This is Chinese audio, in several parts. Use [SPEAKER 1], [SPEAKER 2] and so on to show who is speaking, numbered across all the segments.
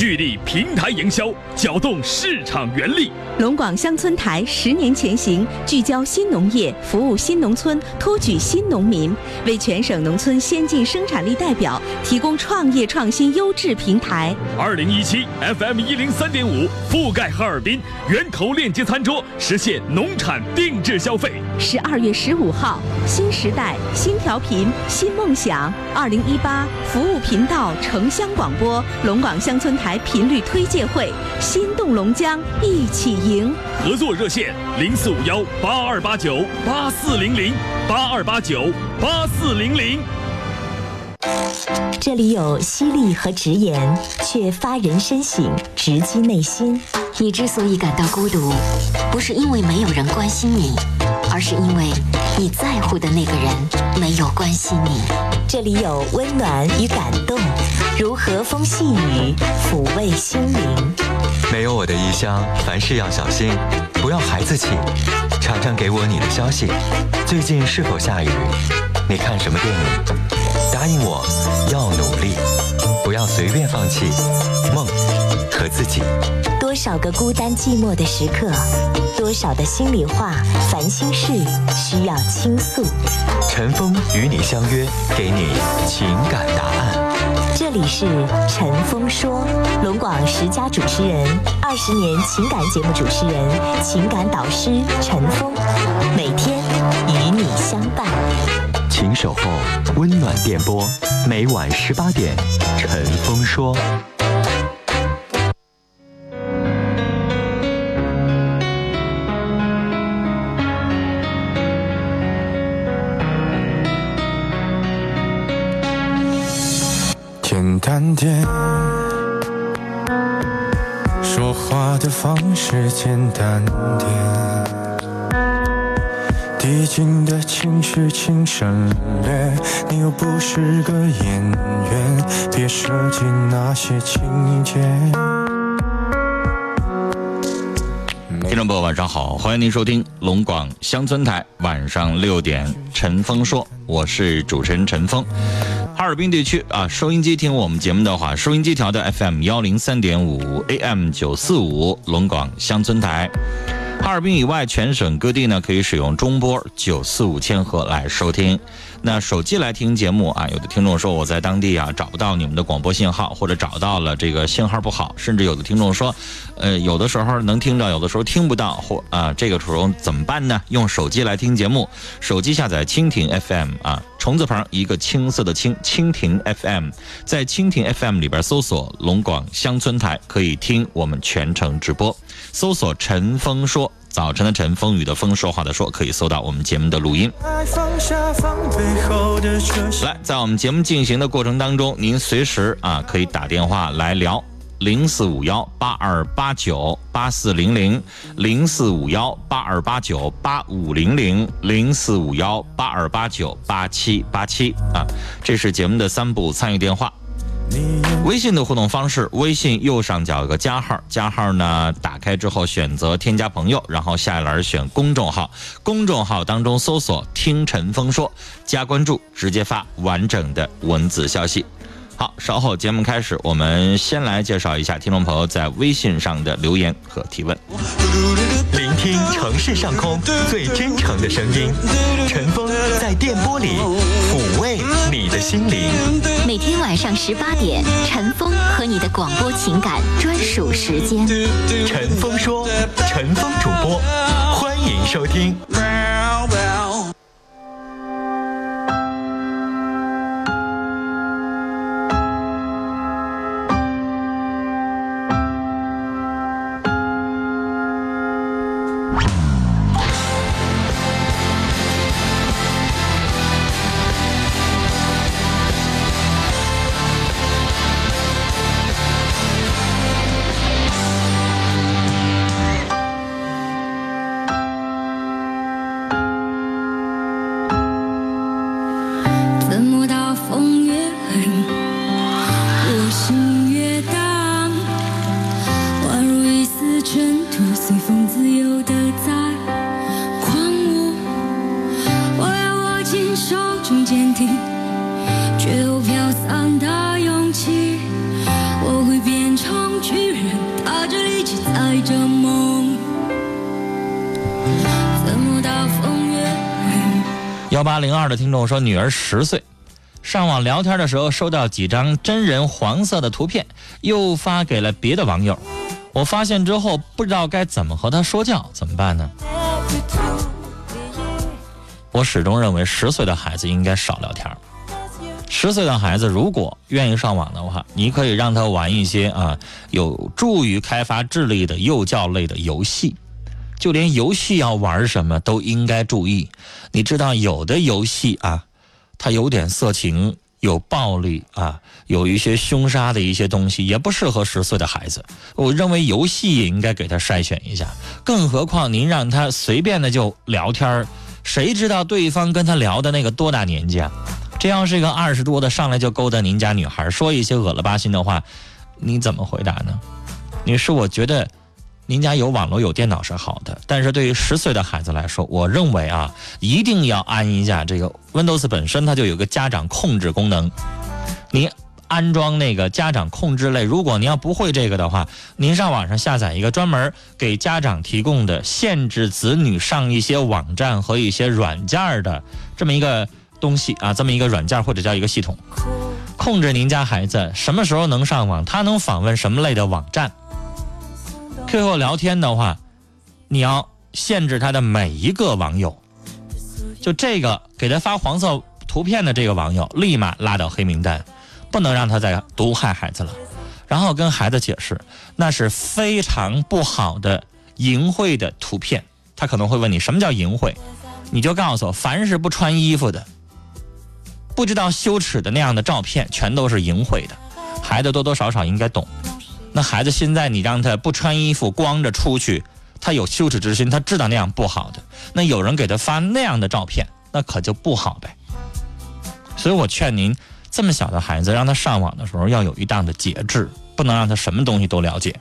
[SPEAKER 1] 聚力平台营销，搅动市场原力。
[SPEAKER 2] 龙广乡村台十年前行，聚焦新农业，服务新农村，托举新农民，为全省农村先进生产力代表提供创业创新优质平台。
[SPEAKER 1] 二零一七 FM 一零三点五覆盖哈尔滨，源头链接餐桌，实现农产定制消费。
[SPEAKER 2] 十二月十五号，新时代新调频新梦想。二零一八服务频道城乡广播龙广乡村台频率推介会，心动龙江，一起赢。
[SPEAKER 1] 合作热线零四五幺八二八九八四零零八二八九八四零零。
[SPEAKER 3] 这里有犀利和直言，却发人深省，直击内心。
[SPEAKER 4] 你之所以感到孤独，不是因为没有人关心你，是因为你在乎的那个人没有关心你。
[SPEAKER 3] 这里有温暖与感动，如和风细雨，抚慰心灵。
[SPEAKER 5] 没有我的异乡，凡事要小心，不要孩子气。常常给我你的消息，最近是否下雨？你看什么电影？答应我，要努力，不要随便放弃梦和自己。
[SPEAKER 3] 多少个孤单寂寞的时刻，多少的心里话、烦心事需要倾诉。
[SPEAKER 5] 陈峰与你相约，给你情感答案。
[SPEAKER 3] 这里是陈峰说，龙广十佳主持人，二十年情感节目主持人，情感导师陈峰，每天与你相伴。
[SPEAKER 5] 请守候温暖电波，每晚十八点，陈峰说。
[SPEAKER 6] 点，说话的方式简单点，递进的情绪请省略。你又不是个演员，别设计那些情节。
[SPEAKER 7] 听众朋友，晚上好，欢迎您收听龙广乡村台晚上六点陈峰说，我是主持人陈峰。哈尔滨地区啊，收音机听我们节目的话，收音机调的 FM 幺零三点五，AM 九四五，龙广乡村台。哈尔滨以外，全省各地呢可以使用中波九四五千赫来收听。那手机来听节目啊，有的听众说我在当地啊找不到你们的广播信号，或者找到了这个信号不好，甚至有的听众说，呃，有的时候能听到，有的时候听不到，或啊这个时候怎么办呢？用手机来听节目，手机下载蜻蜓 FM 啊，虫字旁一个青色的青，蜻蜓 FM，在蜻蜓 FM 里边搜索龙广乡村台，可以听我们全程直播，搜索陈峰说。早晨的晨，风雨的风，说话的说，可以搜到我们节目的录音。来，在我们节目进行的过程当中，您随时啊可以打电话来聊零四五幺八二八九八四零零零四五幺八二八九八五零零零四五幺八二八九八七八七啊，这是节目的三部参与电话。微信的互动方式，微信右上角有个加号，加号呢打开之后选择添加朋友，然后下一栏选公众号，公众号当中搜索“听陈峰说”，加关注，直接发完整的文字消息。好，稍后节目开始，我们先来介绍一下听众朋友在微信上的留言和提问。
[SPEAKER 5] 聆听城市上空最真诚的声音，陈峰在电波里抚慰你的心灵。
[SPEAKER 4] 每天晚上十八点，陈峰和你的广播情感专属时间。
[SPEAKER 5] 陈峰说，陈峰主播，欢迎收听。
[SPEAKER 7] 零二的听众说，女儿十岁，上网聊天的时候收到几张真人黄色的图片，又发给了别的网友。我发现之后不知道该怎么和她说教，怎么办呢？我始终认为十岁的孩子应该少聊天。十岁的孩子如果愿意上网的话，你可以让他玩一些啊有助于开发智力的幼教类的游戏。就连游戏要玩什么都应该注意。你知道有的游戏啊，它有点色情、有暴力啊，有一些凶杀的一些东西，也不适合十岁的孩子。我认为游戏也应该给他筛选一下。更何况您让他随便的就聊天儿谁知道对方跟他聊的那个多大年纪啊？这要是一个二十多的上来就勾搭您家女孩，说一些恶了吧心的话，你怎么回答呢？你是，我觉得您家有网络有电脑是好的，但是对于十岁的孩子来说，我认为啊，一定要安一下这个 Windows 本身它就有个家长控制功能，您安装那个家长控制类，如果您要不会这个的话，您上网上下载一个专门给家长提供的限制子女上一些网站和一些软件的这么一个。东西啊，这么一个软件或者叫一个系统，控制您家孩子什么时候能上网，他能访问什么类的网站。QQ 聊天的话，你要限制他的每一个网友，就这个给他发黄色图片的这个网友，立马拉到黑名单，不能让他再毒害孩子了。然后跟孩子解释，那是非常不好的淫秽的图片。他可能会问你什么叫淫秽，你就告诉我，凡是不穿衣服的。不知道羞耻的那样的照片，全都是淫秽的。孩子多多少少应该懂。那孩子现在你让他不穿衣服光着出去，他有羞耻之心，他知道那样不好的。那有人给他发那样的照片，那可就不好呗。所以我劝您，这么小的孩子让他上网的时候要有一档的节制，不能让他什么东西都了解。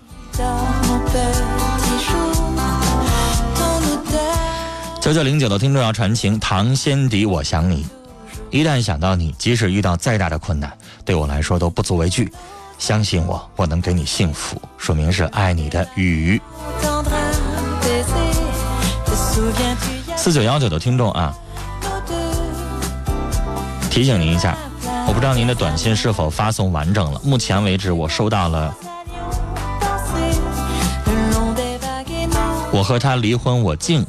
[SPEAKER 7] 九九零九的听众要传情，唐先迪，我想你。一旦想到你，即使遇到再大的困难，对我来说都不足为惧。相信我，我能给你幸福。说明是爱你的雨。四九幺九的听众啊，提醒您一下，我不知道您的短信是否发送完整了。目前为止，我收到了。我和他离婚，我静。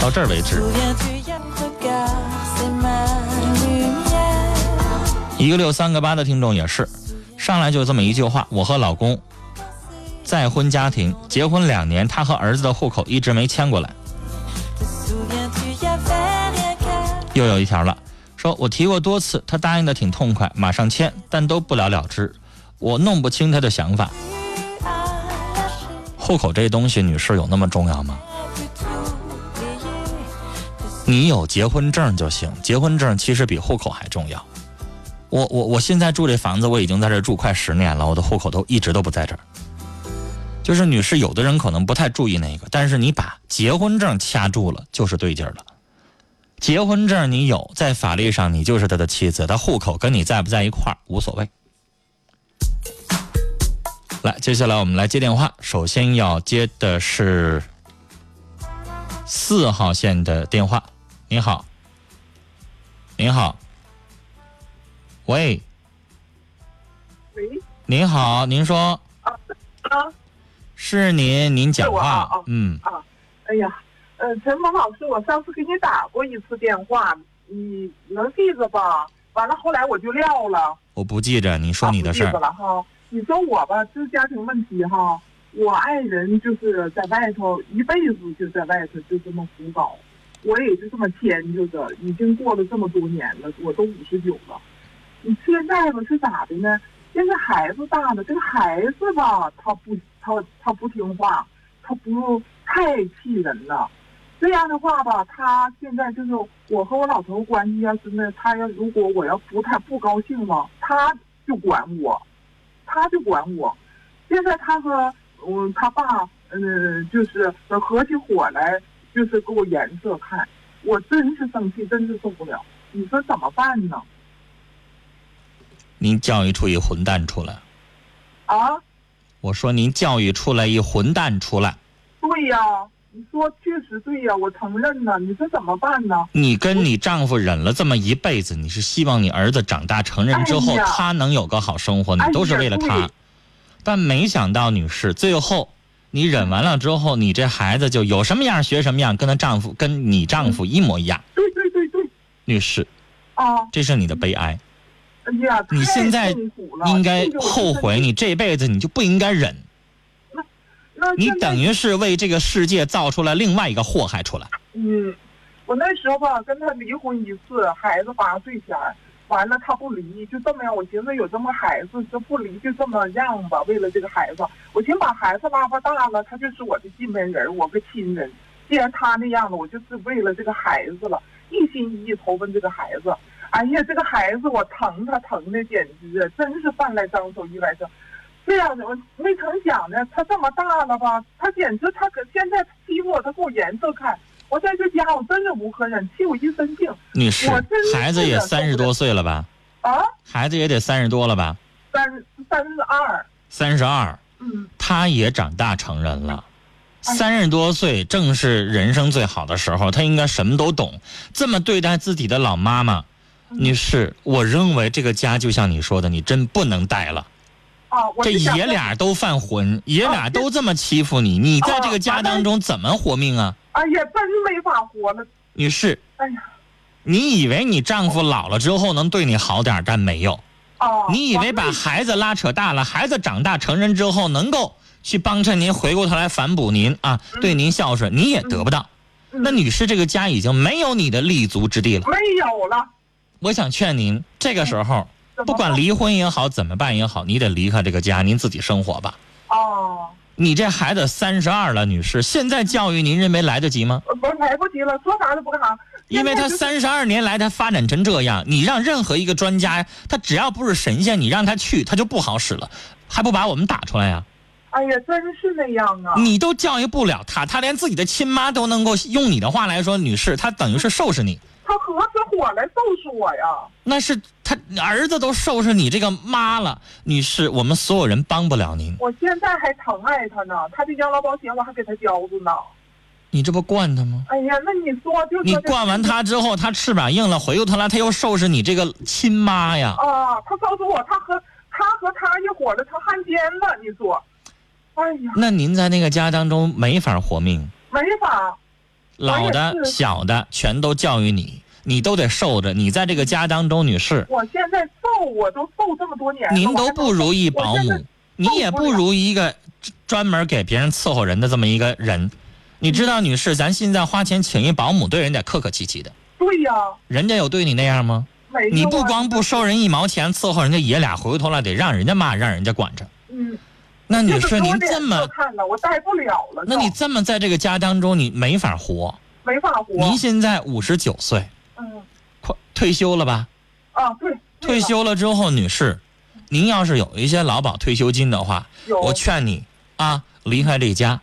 [SPEAKER 7] 到这儿为止。一个六三个八的听众也是，上来就这么一句话：我和老公再婚家庭，结婚两年，他和儿子的户口一直没迁过来。又有一条了，说我提过多次，他答应的挺痛快，马上迁，但都不了了之。我弄不清他的想法。户口这东西，女士有那么重要吗？你有结婚证就行，结婚证其实比户口还重要。我我我现在住这房子，我已经在这住快十年了，我的户口都一直都不在这儿。就是女士，有的人可能不太注意那个，但是你把结婚证掐住了，就是对劲儿了。结婚证你有，在法律上你就是他的妻子，他户口跟你在不在一块儿无所谓。来，接下来我们来接电话，首先要接的是四号线的电话。您好，您好。喂，
[SPEAKER 8] 喂，
[SPEAKER 7] 您好，您说。
[SPEAKER 8] 啊啊，
[SPEAKER 7] 是您，您讲话，嗯。
[SPEAKER 8] 啊，哎呀，呃，陈峰老师，我上次给你打过一次电话，你能记着吧？完了，后来我就撂了。
[SPEAKER 7] 我不记着，你说你的事儿。
[SPEAKER 8] 了哈，你说我吧，这家庭问题哈，我爱人就是在外头一辈子就在外头就这么胡搞，我也就这么迁就着，已经过了这么多年了，我都五十九了。你现在吧是咋的呢？现在孩子大了，这个孩子吧，他不，他他不听话，他不太气人了。这样的话吧，他现在就是我和我老头关系要是那，他要如果我要不太不高兴了，他就管我，他就管我。现在他和嗯他爸嗯就是合起伙来，就是给我颜色看，我真是生气，真是受不了。你说怎么办呢？
[SPEAKER 7] 您教育出一混蛋出来，
[SPEAKER 8] 啊！
[SPEAKER 7] 我说您教育出来一混蛋出来，
[SPEAKER 8] 对呀，你说确实对呀，我承认呢。你说怎么办呢？
[SPEAKER 7] 你跟你丈夫忍了这么一辈子，你是希望你儿子长大成人之后，
[SPEAKER 8] 哎
[SPEAKER 7] 他能有个好生活，你
[SPEAKER 8] 哎
[SPEAKER 7] 都是为了他。
[SPEAKER 8] 对
[SPEAKER 7] 但没想到，女士，最后你忍完了之后，你这孩子就有什么样学什么样，跟她丈夫跟你丈夫一模一样。
[SPEAKER 8] 对对对对，
[SPEAKER 7] 女士，
[SPEAKER 8] 啊，
[SPEAKER 7] 这是你的悲哀，你现在应该后悔，你这辈子你就不应该忍，你
[SPEAKER 8] 那你
[SPEAKER 7] 等于是为这个世界造出了另外一个祸害出来。
[SPEAKER 8] 嗯，我那时候吧，跟他离婚一次，孩子八岁前儿，完了他不离，就这么样。我寻思有这么孩子，就不离就这么样吧。为了这个孩子，我寻思把孩子拉发大了，他就是我的近门人，我个亲人。既然他那样了，我就是为了这个孩子了，一心一意投奔这个孩子。哎呀，这个孩子我疼他疼的简直啊真是饭来张口意外生。这样的，我没成想呢，他这么大了吧，他简直他可现在欺负我，他给我颜色看。我在这家我真是无可忍，气我一身病
[SPEAKER 7] 女士
[SPEAKER 8] 我真，是
[SPEAKER 7] 孩子也三十多岁了吧？
[SPEAKER 8] 啊！
[SPEAKER 7] 孩子也得三十多了吧？
[SPEAKER 8] 三三十二，
[SPEAKER 7] 三十二，
[SPEAKER 8] 嗯，
[SPEAKER 7] 他也长大成人了。三十多岁正是人生最好的时候，他应该什么都懂。这么对待自己的老妈妈，
[SPEAKER 8] 嗯
[SPEAKER 7] 女士，我认为这个家就像你说的，你真不能待了。
[SPEAKER 8] 啊，
[SPEAKER 7] 这爷俩都犯浑，爷俩都这么欺负你，你在这个家当中怎么活命啊？
[SPEAKER 8] 哎呀，真没法活了，
[SPEAKER 7] 女士，
[SPEAKER 8] 哎呀，
[SPEAKER 7] 你以为你丈夫老了之后能对你好点儿，但没有。
[SPEAKER 8] 啊，
[SPEAKER 7] 你以为把孩子拉扯大了，孩子长大成人之后能够去帮衬您，回过头来反哺您啊，对您孝顺，你也得不到。那女士，这个家已经没有你的立足之地了。
[SPEAKER 8] 没有了，
[SPEAKER 7] 我想劝您，这个时候不管离婚也好，怎么办也好，你得离开这个家，您自己生活吧。
[SPEAKER 8] 哦，
[SPEAKER 7] 你这孩子三十二了，女士，现在教育您认为来得及吗？
[SPEAKER 8] 呃不来不及了，说啥都不干啥，
[SPEAKER 7] 因为他三十二年来他发展成这样，你让任何一个专家，他只要不是神仙，你让他去，他就不好使了，还不把我们打出来呀、
[SPEAKER 8] 哎呀，真是那样啊，
[SPEAKER 7] 你都教育不了他，他连自己的亲妈都能够用你的话来说，女士，他等于是收拾你，
[SPEAKER 8] 他合起伙来收拾我呀，
[SPEAKER 7] 那是他儿子都收拾你这个妈了，女士，我们所有人帮不了您，
[SPEAKER 8] 我现在还疼爱他呢，他的养老保险我还给他交着呢。
[SPEAKER 7] 你这不惯他吗？
[SPEAKER 8] 哎呀，那你说就
[SPEAKER 7] 你惯完他之后，他翅膀硬了，回过头来他又收拾你这个亲妈呀。
[SPEAKER 8] 啊，他告诉我，他和他和他一伙的成汉奸了，你说，哎呀，
[SPEAKER 7] 那您在那个家当中没法活命，
[SPEAKER 8] 没法，
[SPEAKER 7] 老的小的全都教育你，你都得受着。你在这个家当中，女士，
[SPEAKER 8] 我现在受我都受这么多年了，
[SPEAKER 7] 您都不如一保姆你也不如一个专专门给别人伺候人的这么一个人。你知道，女士，咱现在花钱请一保姆，对人得客客气气的，
[SPEAKER 8] 对呀，
[SPEAKER 7] 人家有对你那样吗？
[SPEAKER 8] 没有啊
[SPEAKER 7] 你不光不收人一毛钱，伺候人家爷俩，回过头来得让人家骂，让人家管着。
[SPEAKER 8] 嗯，
[SPEAKER 7] 那女士，您这么，
[SPEAKER 8] 看了，我待不了了，
[SPEAKER 7] 那你这么在这个家当中，你没法活。
[SPEAKER 8] 没法活，
[SPEAKER 7] 您现在五十九岁，
[SPEAKER 8] 嗯
[SPEAKER 7] 快退休了吧？
[SPEAKER 8] 啊，对，
[SPEAKER 7] 退休了之后，女士，您要是有一些劳保退休金的话，我劝你啊，离开这家，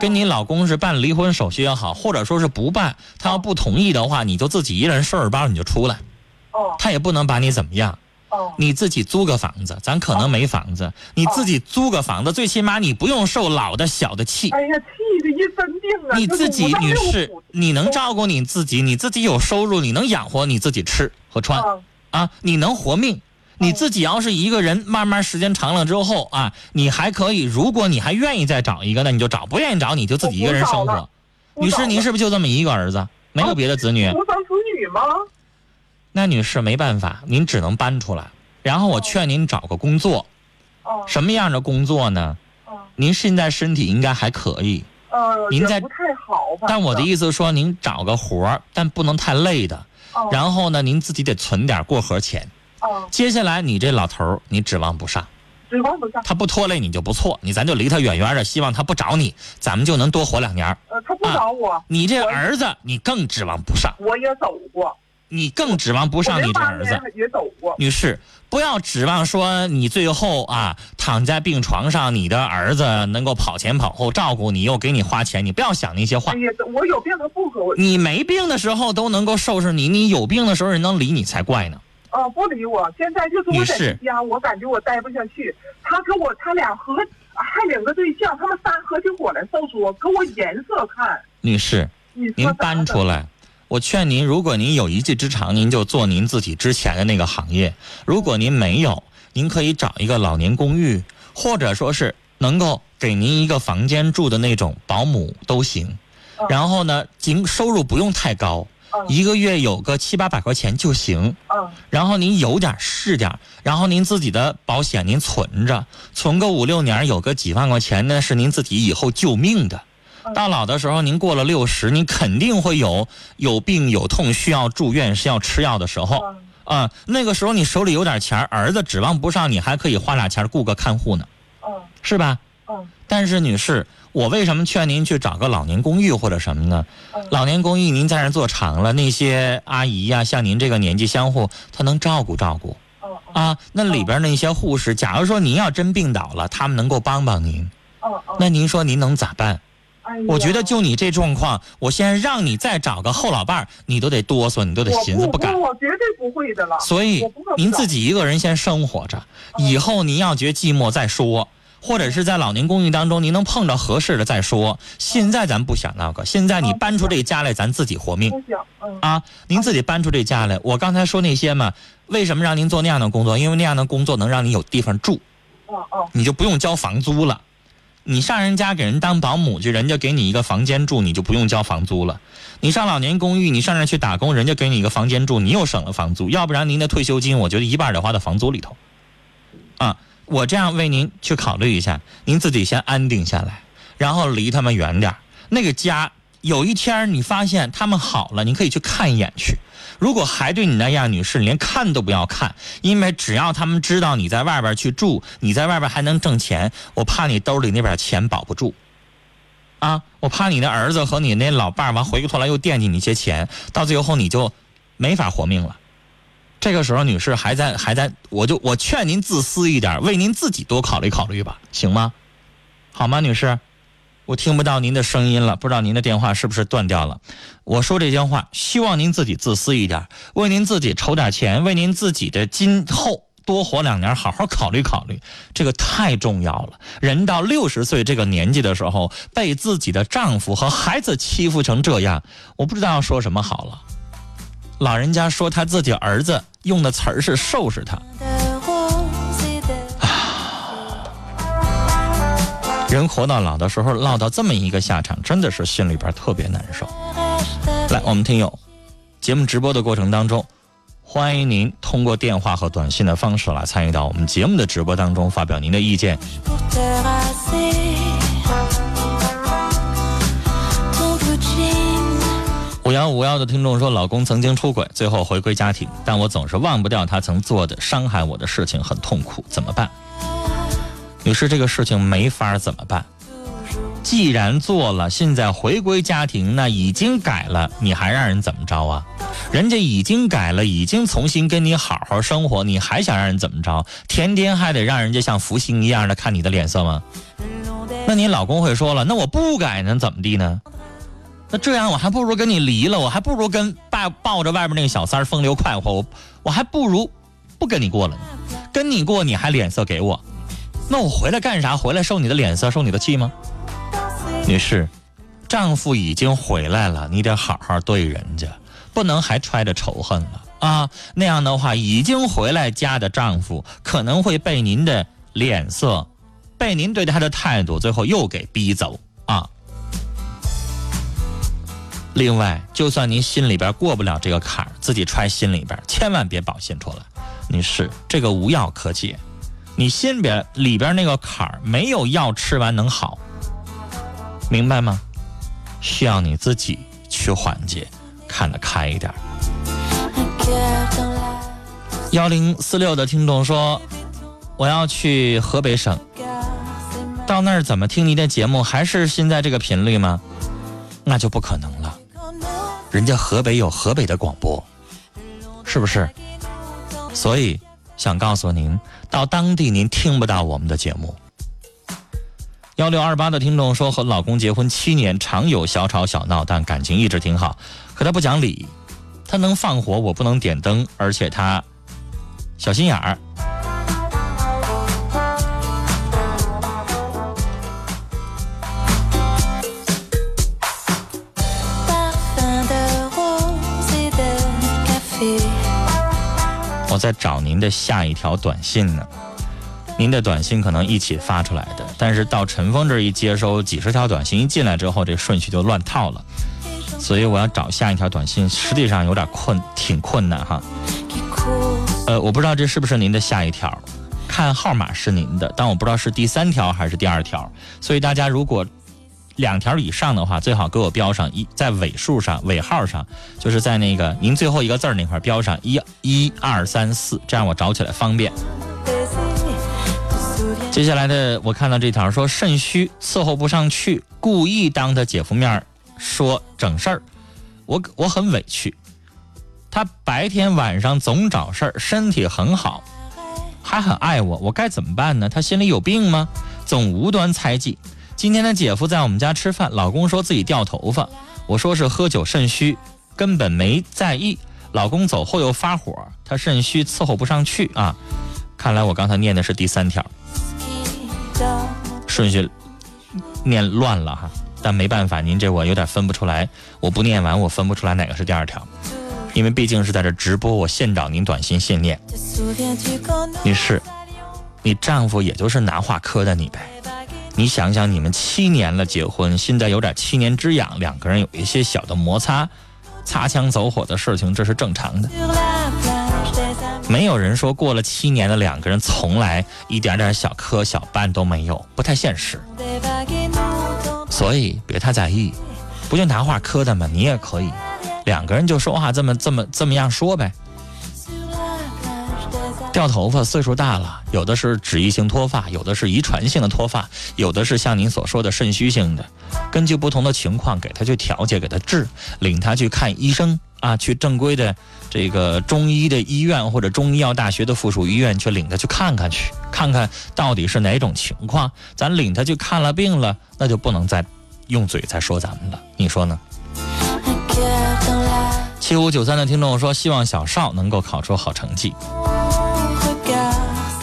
[SPEAKER 7] 跟你老公是办离婚手续也好，或者说是不办，他要不同意的话，你就自己一人收拾包你就出来，
[SPEAKER 8] 哦
[SPEAKER 7] 他也不能把你怎么样。
[SPEAKER 8] 哦，
[SPEAKER 7] 你自己租个房子，咱可能没房子，你自己租个房子，最起码你不用受老的小的气。
[SPEAKER 8] 哎呀，气的一身病啊！
[SPEAKER 7] 你自己女士，你能照顾你自己，你自己有收入，你能养活你自己吃和穿
[SPEAKER 8] 啊
[SPEAKER 7] 啊，你能活命。你自己要是一个人，慢慢时间长了之后啊，你还可以，如果你还愿意再找一个，那你就找；不愿意找，你就自己一个人生活。女士，您是不是就这么一个儿子，没有别的子女？
[SPEAKER 8] 独生子女吗？
[SPEAKER 7] 那女士没办法，您只能搬出来。然后我劝您找个工作，
[SPEAKER 8] 哦，
[SPEAKER 7] 什么样的工作呢？
[SPEAKER 8] 哦，
[SPEAKER 7] 您现在身体应该还可以，
[SPEAKER 8] 呃，
[SPEAKER 7] 您在
[SPEAKER 8] 不太好，
[SPEAKER 7] 但我的，意思是说，您找个活儿，但不能太累的。
[SPEAKER 8] 哦
[SPEAKER 7] 然后呢，您自己得存点过河钱。
[SPEAKER 8] 哦，
[SPEAKER 7] 接下来你这老头儿，你指望不上，
[SPEAKER 8] 指望不上，
[SPEAKER 7] 他不拖累你就不错，你咱就离他远远的，希望他不找你，咱们就能多活两年儿。
[SPEAKER 8] 呃，他不找我，
[SPEAKER 7] 你这儿子，你更指望不上，
[SPEAKER 8] 我也走过，
[SPEAKER 7] 你更指望不上你这儿子女士，不要指望说你最后啊躺在病床上，你的儿子能够跑前跑后照顾你，又给你花钱，你不要想那些话
[SPEAKER 8] 哎。呀，我有病他不和我，
[SPEAKER 7] 你没病的时候都能够收拾你，你有病的时候人能理你才怪呢。
[SPEAKER 8] 哦，不理我。现在就是我在家，我感觉我待不下去。他跟我，他俩合，还领个对象，他们仨合起伙来搜索，给我颜色看。
[SPEAKER 7] 女士，您搬出来。我劝您，如果您有一技之长，您就做您自己之前的那个行业；如果您没有，您可以找一个老年公寓，或者说是能够给您一个房间住的那种保姆都行。
[SPEAKER 8] 嗯
[SPEAKER 7] 然后呢，仅收入不用太高，
[SPEAKER 8] 嗯
[SPEAKER 7] 一个月有个七八百块钱就行。
[SPEAKER 8] 嗯
[SPEAKER 7] 然后您有点儿是点儿，然后您自己的保险您存着，存个五六年，有个几万块钱，呢是您自己以后救命的。到老的时候，您过了六十，您肯定会有有病有痛需要住院、需要吃药的时候
[SPEAKER 8] 嗯
[SPEAKER 7] 啊、那个时候你手里有点钱儿，子指望不上，你还可以花俩钱雇个看护呢，
[SPEAKER 8] 嗯
[SPEAKER 7] 是吧？
[SPEAKER 8] 嗯
[SPEAKER 7] 但是女士，我为什么劝您去找个老年公寓或者什么呢？
[SPEAKER 8] 嗯
[SPEAKER 7] 老年公寓您在那儿做长了，那些阿姨呀、像您这个年纪相互，她能照顾照顾
[SPEAKER 8] 嗯
[SPEAKER 7] 啊。那里边那些护士，假如说您要真病倒了，他们能够帮帮您，
[SPEAKER 8] 嗯嗯。
[SPEAKER 7] 那您说您能咋办？
[SPEAKER 8] 哎
[SPEAKER 7] 我觉得就你这状况，我先让你再找个后老伴儿，你都得哆嗦，你都得寻思
[SPEAKER 8] 我不
[SPEAKER 7] 敢。
[SPEAKER 8] 我绝对不会的了。
[SPEAKER 7] 所以您自己一个人先生活着，以后您要觉寂寞再说，或者是在老年公寓当中您能碰着合适的再说。现在咱不想那个，现在你搬出这家来，咱自己活命啊！您自己搬出这家来，我刚才说那些嘛，为什么让您做那样的工作？因为那样的工作能让你有地方住，你就不用交房租了。你上人家给人当保姆去，人家给你一个房间住，你就不用交房租了。你上老年公寓，你上那去打工，人家给你一个房间住，你又省了房租。要不然您的退休金，我觉得一半得花到房租里头。啊，我这样为您去考虑一下，您自己先安定下来，然后离他们远点那个家，有一天你发现他们好了，你可以去看一眼去。如果还对你那样，女士，你连看都不要看，因为只要他们知道你在外边去住，你在外边还能挣钱，我怕你兜里那边钱保不住。啊，我怕你的儿子和你那老伴儿完回过头来又惦记你些钱，到最后你就没法活命了。这个时候，女士还在还在，我就我劝您自私一点，为您自己多考虑考虑吧，行吗？好吗，女士？我听不到您的声音了，不知道您的电话是不是断掉了。我说这些话，希望您自己自私一点，为您自己筹点钱，为您自己的今后多活两年，好好考虑考虑，这个太重要了。人到六十岁这个年纪的时候，被自己的丈夫和孩子欺负成这样，我不知道要说什么好了。老人家说他自己儿子用的词儿是收拾他。人活到老的时候，落到这么一个下场，真的是心里边特别难受。来，我们听友，节目直播的过程当中，欢迎您通过电话和短信的方式来参与到我们节目的直播当中，发表您的意见。五幺五幺的听众说，老公曾经出轨，最后回归家庭，但我总是忘不掉他曾做的伤害我的事情，很痛苦，怎么办？女士，这个事情没法怎么办？既然做了，现在回归家庭，那已经改了，你还让人怎么着啊？人家已经改了，已经重新跟你好好生活，你还想让人怎么着？天天还得让人家像福星一样的看你的脸色吗？那你老公会说了，那我不改能怎么地呢？那这样我还不如跟你离了，我还不如跟抱抱着外边那个小三儿风流快活，我我还不如不跟你过了。跟你过你还脸色给我，那我回来干啥？回来受你的脸色，受你的气吗？女士，丈夫已经回来了，你得好好对人家，不能还揣着仇恨了啊！那样的话，已经回来家的丈夫可能会被您的脸色，被您对他的态度，最后又给逼走啊！另外，就算您心里边过不了这个坎儿，自己揣心里边，千万别表现出来。女士，这个无药可解，你心边里边那个坎儿没有药吃完能好。明白吗？需要你自己去缓解，看得开一点。幺零四六的听众说：“我要去河北省，到那儿怎么听您的节目？还是现在这个频率吗？那就不可能了。人家河北有河北的广播，是不是？所以想告诉您，到当地您听不到我们的节目。幺六二八的听众说和老公结婚七年常有小吵小闹但感情一直挺好可他不讲理他能放火我不能点灯而且他小心眼儿。我在找您的下一条短信呢。您的短信可能一起发出来的，但是到陈峰这儿一接收几十条短信一进来之后，这顺序就乱套了，所以我要找下一条短信，实际上有点困，挺困难哈。呃，我不知道这是不是您的下一条，看号码是您的，但我不知道是第三条还是第二条，所以大家如果两条以上的话，最好给我标上一，在尾数上尾号上，就是在那个您最后一个字儿那块标上一一二三四，这样我找起来方便。接下来的我看到这条说肾虚伺候不上去，故意当他姐夫面说整事儿，我我很委屈。他白天晚上总找事儿，身体很好，还很爱我，我该怎么办呢？他心里有病吗？总无端猜忌。今天的姐夫在我们家吃饭，老公说自己掉头发，我说是喝酒肾虚，根本没在意。老公走后又发火，他肾虚伺候不上去啊。看来我刚才念的是第三条。顺序念乱了哈，但没办法，您这我有点分不出来。我不念完，我分不出来哪个是第二条，因为毕竟是在这直播，我现找您短信现念。女士，你丈夫也就是拿话磕的你呗。你想想，你们七年了结婚，现在有点七年之痒，两个人有一些小的摩擦，擦枪走火的事情，这是正常的。没有人说过了七年的两个人从来一点点小磕小绊都没有，不太现实。所以别太在意，不就拿话磕的吗？你也可以，两个人就说话这么这么这么样说呗。掉头发，岁数大了，有的是脂溢性脱发，有的是遗传性的脱发，有的是像您所说的肾虚性的。根据不同的情况，给他去调节，给他治，领他去看医生啊，去正规的这个中医的医院或者中医药大学的附属医院去领他去看看去，看看到底是哪种情况。咱领他去看了病了，那就不能再用嘴再说咱们了，你说呢？七五九三的听众说，希望小邵能够考出好成绩。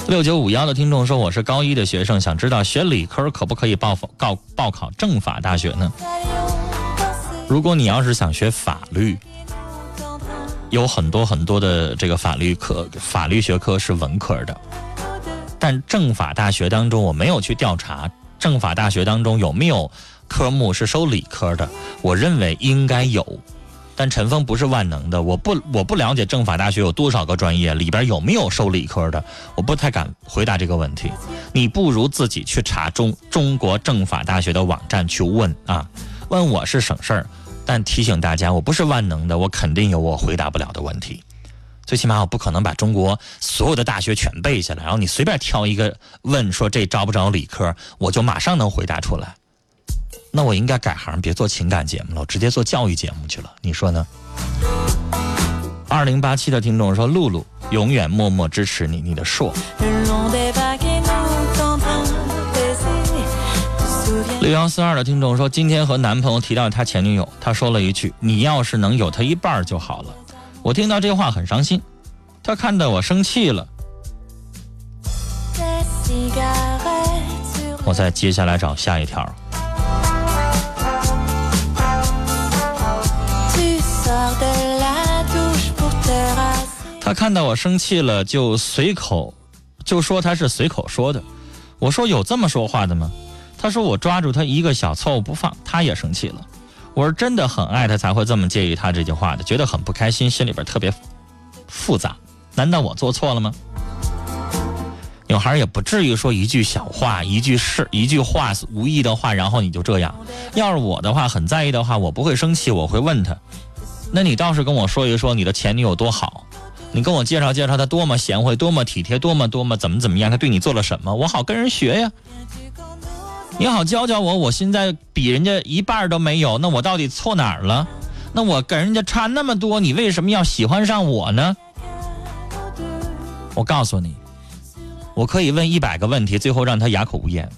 [SPEAKER 7] 六九五幺的听众说：“我是高一的学生，想知道学理科可不可以报报报考政法大学呢？如果你要是想学法律，有很多很多的这个法律科、法律学科是文科的，但政法大学当中我没有去调查，政法大学当中有没有科目是收理科的？我认为应该有。”但陈峰不是万能的，我不我不了解政法大学有多少个专业，里边有没有收理科的，我不太敢回答这个问题。你不如自己去查中中国政法大学的网站去问啊，问我是省事儿。但提醒大家，我不是万能的，我肯定有我回答不了的问题。最起码我不可能把中国所有的大学全背下来，然后你随便挑一个问说这招不招理科，我就马上能回答出来。那我应该改行，别做情感节目了，我直接做教育节目去了。你说呢？二零八七的听众说：“露露永远默默支持你，你的硕。”六幺四二的听众说：“今天和男朋友提到他前女友，他说了一句：‘你要是能有他一半就好了。’我听到这话很伤心，他看到我生气了。我再接下来找下一条。”他看到我生气了，就随口就说他是随口说的。我说有这么说话的吗？他说我抓住他一个小错误不放，他也生气了。我是真的很爱他才会这么介意他这句话的，觉得很不开心，心里边特别复杂。难道我做错了吗？女孩也不至于说一句小话，一句是一句话无意的话，然后你就这样。要是我的话很在意的话，我不会生气，我会问他。那你倒是跟我说一说你的前女友多好，你跟我介绍介绍她多么贤惠，多么体贴，多么多么怎么怎么样，她对你做了什么，我好跟人学呀。你好教教我，我现在比人家一半都没有，那我到底错哪儿了？那我跟人家差那么多，你为什么要喜欢上我呢？我告诉你，我可以问一百个问题，最后让他哑口无言。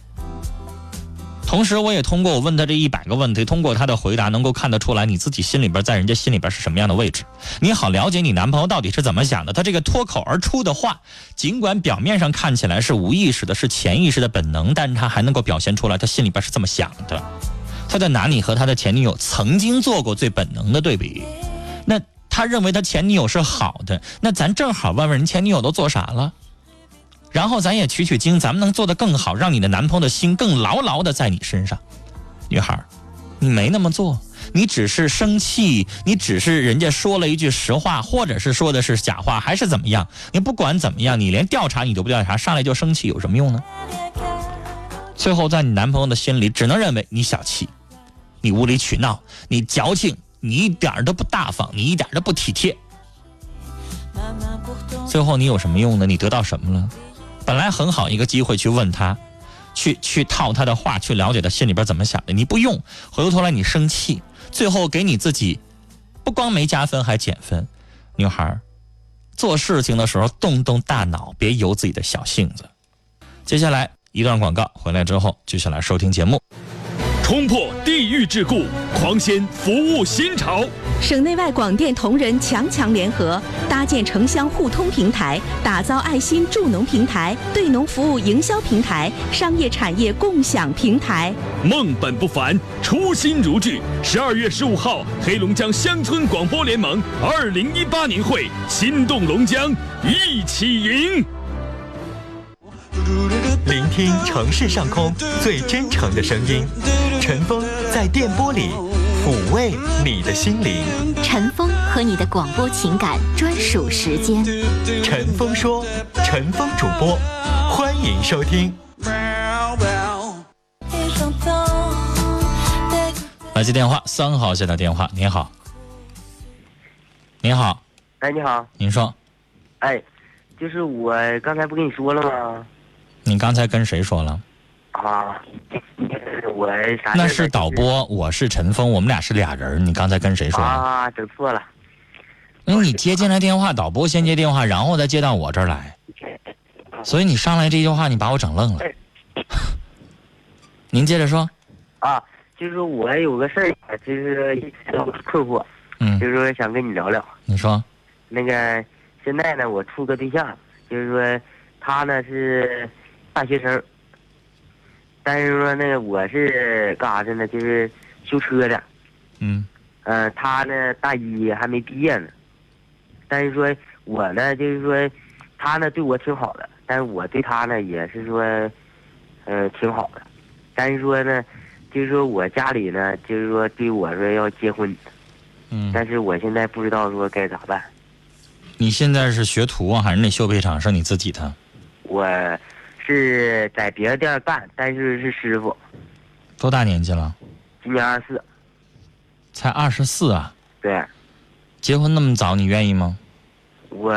[SPEAKER 7] 同时，我也通过我问他这一百个问题，通过他的回答，能够看得出来你自己心里边在人家心里边是什么样的位置。你好，了解你男朋友到底是怎么想的。他这个脱口而出的话，尽管表面上看起来是无意识的，是潜意识的本能，但是他还能够表现出来，他心里边是这么想的。他在拿你和他的前女友曾经做过最本能的对比。那他认为他前女友是好的，那咱正好问问人前女友都做啥了，然后咱也取取经，咱们能做得更好，让你的男朋友的心更牢牢的在你身上。女孩，你没那么做，你只是生气，你只是人家说了一句实话，或者是说的是假话，还是怎么样？你不管怎么样，你连调查你都不调查，上来就生气，有什么用呢？最后在你男朋友的心里，只能认为你小气，你无理取闹，你矫情。你一点都不大方，你一点都不体贴，最后你有什么用呢？你得到什么了？本来很好一个机会去问他，去去套他的话，去了解他心里边怎么想的。你不用，回过头来你生气，最后给你自己不光没加分还减分。女孩，做事情的时候动动大脑，别由自己的小性子。接下来一段广告，回来之后继续来收听节目。
[SPEAKER 1] 冲破地域桎梏，狂掀服务新潮。
[SPEAKER 2] 省内外广电同仁强强联合，搭建城乡互通平台，打造爱心助农平台、对农服务营销平台、商业产业共享平台。
[SPEAKER 1] 梦本不凡，初心如炬。十二月十五号，黑龙江乡村广播联盟二零一八年会，心动龙江，一起赢。
[SPEAKER 5] 聆听城市上空最真诚的声音，陈峰在电波里抚慰你的心灵。
[SPEAKER 4] 陈峰和你的广播情感专属时间。
[SPEAKER 5] 陈峰说，陈峰主播，欢迎收听。
[SPEAKER 7] 来接电话，三号线的电话，您好。您好。
[SPEAKER 9] 哎，你好。
[SPEAKER 7] 您说。
[SPEAKER 9] 哎，就是我刚才不跟你说了吗？
[SPEAKER 7] 你刚才跟谁说了？
[SPEAKER 9] 啊，我啥？
[SPEAKER 7] 那是导播，我是陈峰，我们俩是俩人。你刚才跟谁说了？
[SPEAKER 9] 啊，整错了。
[SPEAKER 7] 那你接进来电话，导播先接电话，然后再接到我这儿来。所以你上来这句话，你把我整愣了。您接着说。
[SPEAKER 9] 啊，就是我有个事儿，就是一直都困惑，
[SPEAKER 7] 嗯，
[SPEAKER 9] 就是说想跟你聊聊。
[SPEAKER 7] 你说。
[SPEAKER 9] 那个现在呢，我处个对象，就是说他呢是。大学生，但是说那个我是干啥的呢？就是修车的。
[SPEAKER 7] 嗯。
[SPEAKER 9] 呃，他呢大一还没毕业呢，但是说我呢就是说，他呢对我挺好的，但是我对他呢也是说，呃挺好的，但是说呢，就是说我家里呢就是说对我说要结婚。
[SPEAKER 7] 嗯。
[SPEAKER 9] 但是我现在不知道说该咋办。
[SPEAKER 7] 你现在是学徒啊，还是那修配厂是你自己的？
[SPEAKER 9] 我。是在别的店干，但是是师傅。
[SPEAKER 7] 多大年纪了？
[SPEAKER 9] 今年二十四。
[SPEAKER 7] 才二十四啊？
[SPEAKER 9] 对。
[SPEAKER 7] 结婚那么早，你愿意吗？
[SPEAKER 9] 我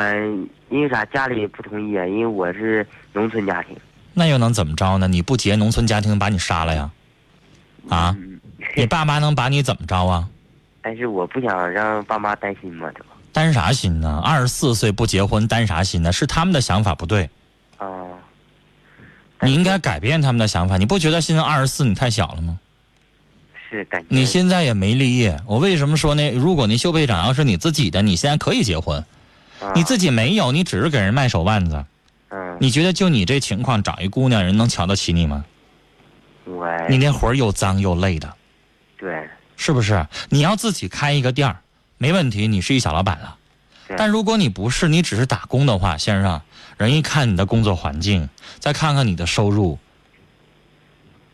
[SPEAKER 9] 因为啥？家里不同意啊，因为我是农村家庭。
[SPEAKER 7] 那又能怎么着呢？你不结，农村家庭把你杀了呀？啊？你爸妈能把你怎么着啊？
[SPEAKER 9] 但是我不想让爸妈担心嘛，这不。
[SPEAKER 7] 担啥心呢？二十四岁不结婚，担啥心呢？是他们的想法不对。
[SPEAKER 9] 啊。
[SPEAKER 7] 你应该改变他们的想法，你不觉得现在二十四你太小了吗？
[SPEAKER 9] 是感觉。
[SPEAKER 7] 你现在也没立业，我为什么说呢？如果那修配长要是你自己的，你现在可以结婚。你自己没有，你只是给人卖手腕子。
[SPEAKER 9] 嗯。
[SPEAKER 7] 你觉得就你这情况，找一姑娘人能瞧得起你吗？
[SPEAKER 9] 我。
[SPEAKER 7] 你那活又脏又累的。
[SPEAKER 9] 对。
[SPEAKER 7] 是不是？你要自己开一个店儿，没问题，你是一小老板了。但如果你不是，你只是打工的话，先生。人一看你的工作环境，再看看你的收入，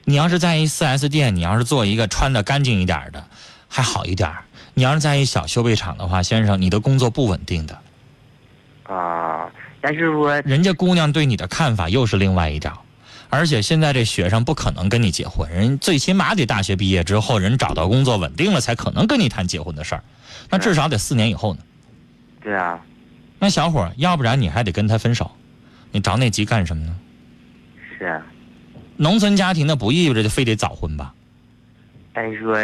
[SPEAKER 7] 你要是在一四 S 店，你要是做一个穿的干净一点的，还好一点你要是在一小修配厂的话，先生，你的工作不稳定的。
[SPEAKER 9] 啊，但是说，
[SPEAKER 7] 人家姑娘对你的看法又是另外一条，而且现在这学生不可能跟你结婚，人最起码得大学毕业之后，人找到工作稳定了，才可能跟你谈结婚的事儿，那至少得四年以后呢。
[SPEAKER 9] 对啊。
[SPEAKER 7] 那小伙，要不然你还得跟他分手，你着那急干什么呢？
[SPEAKER 9] 是啊，
[SPEAKER 7] 农村家庭的不意味着就非得早婚吧？
[SPEAKER 9] 但是说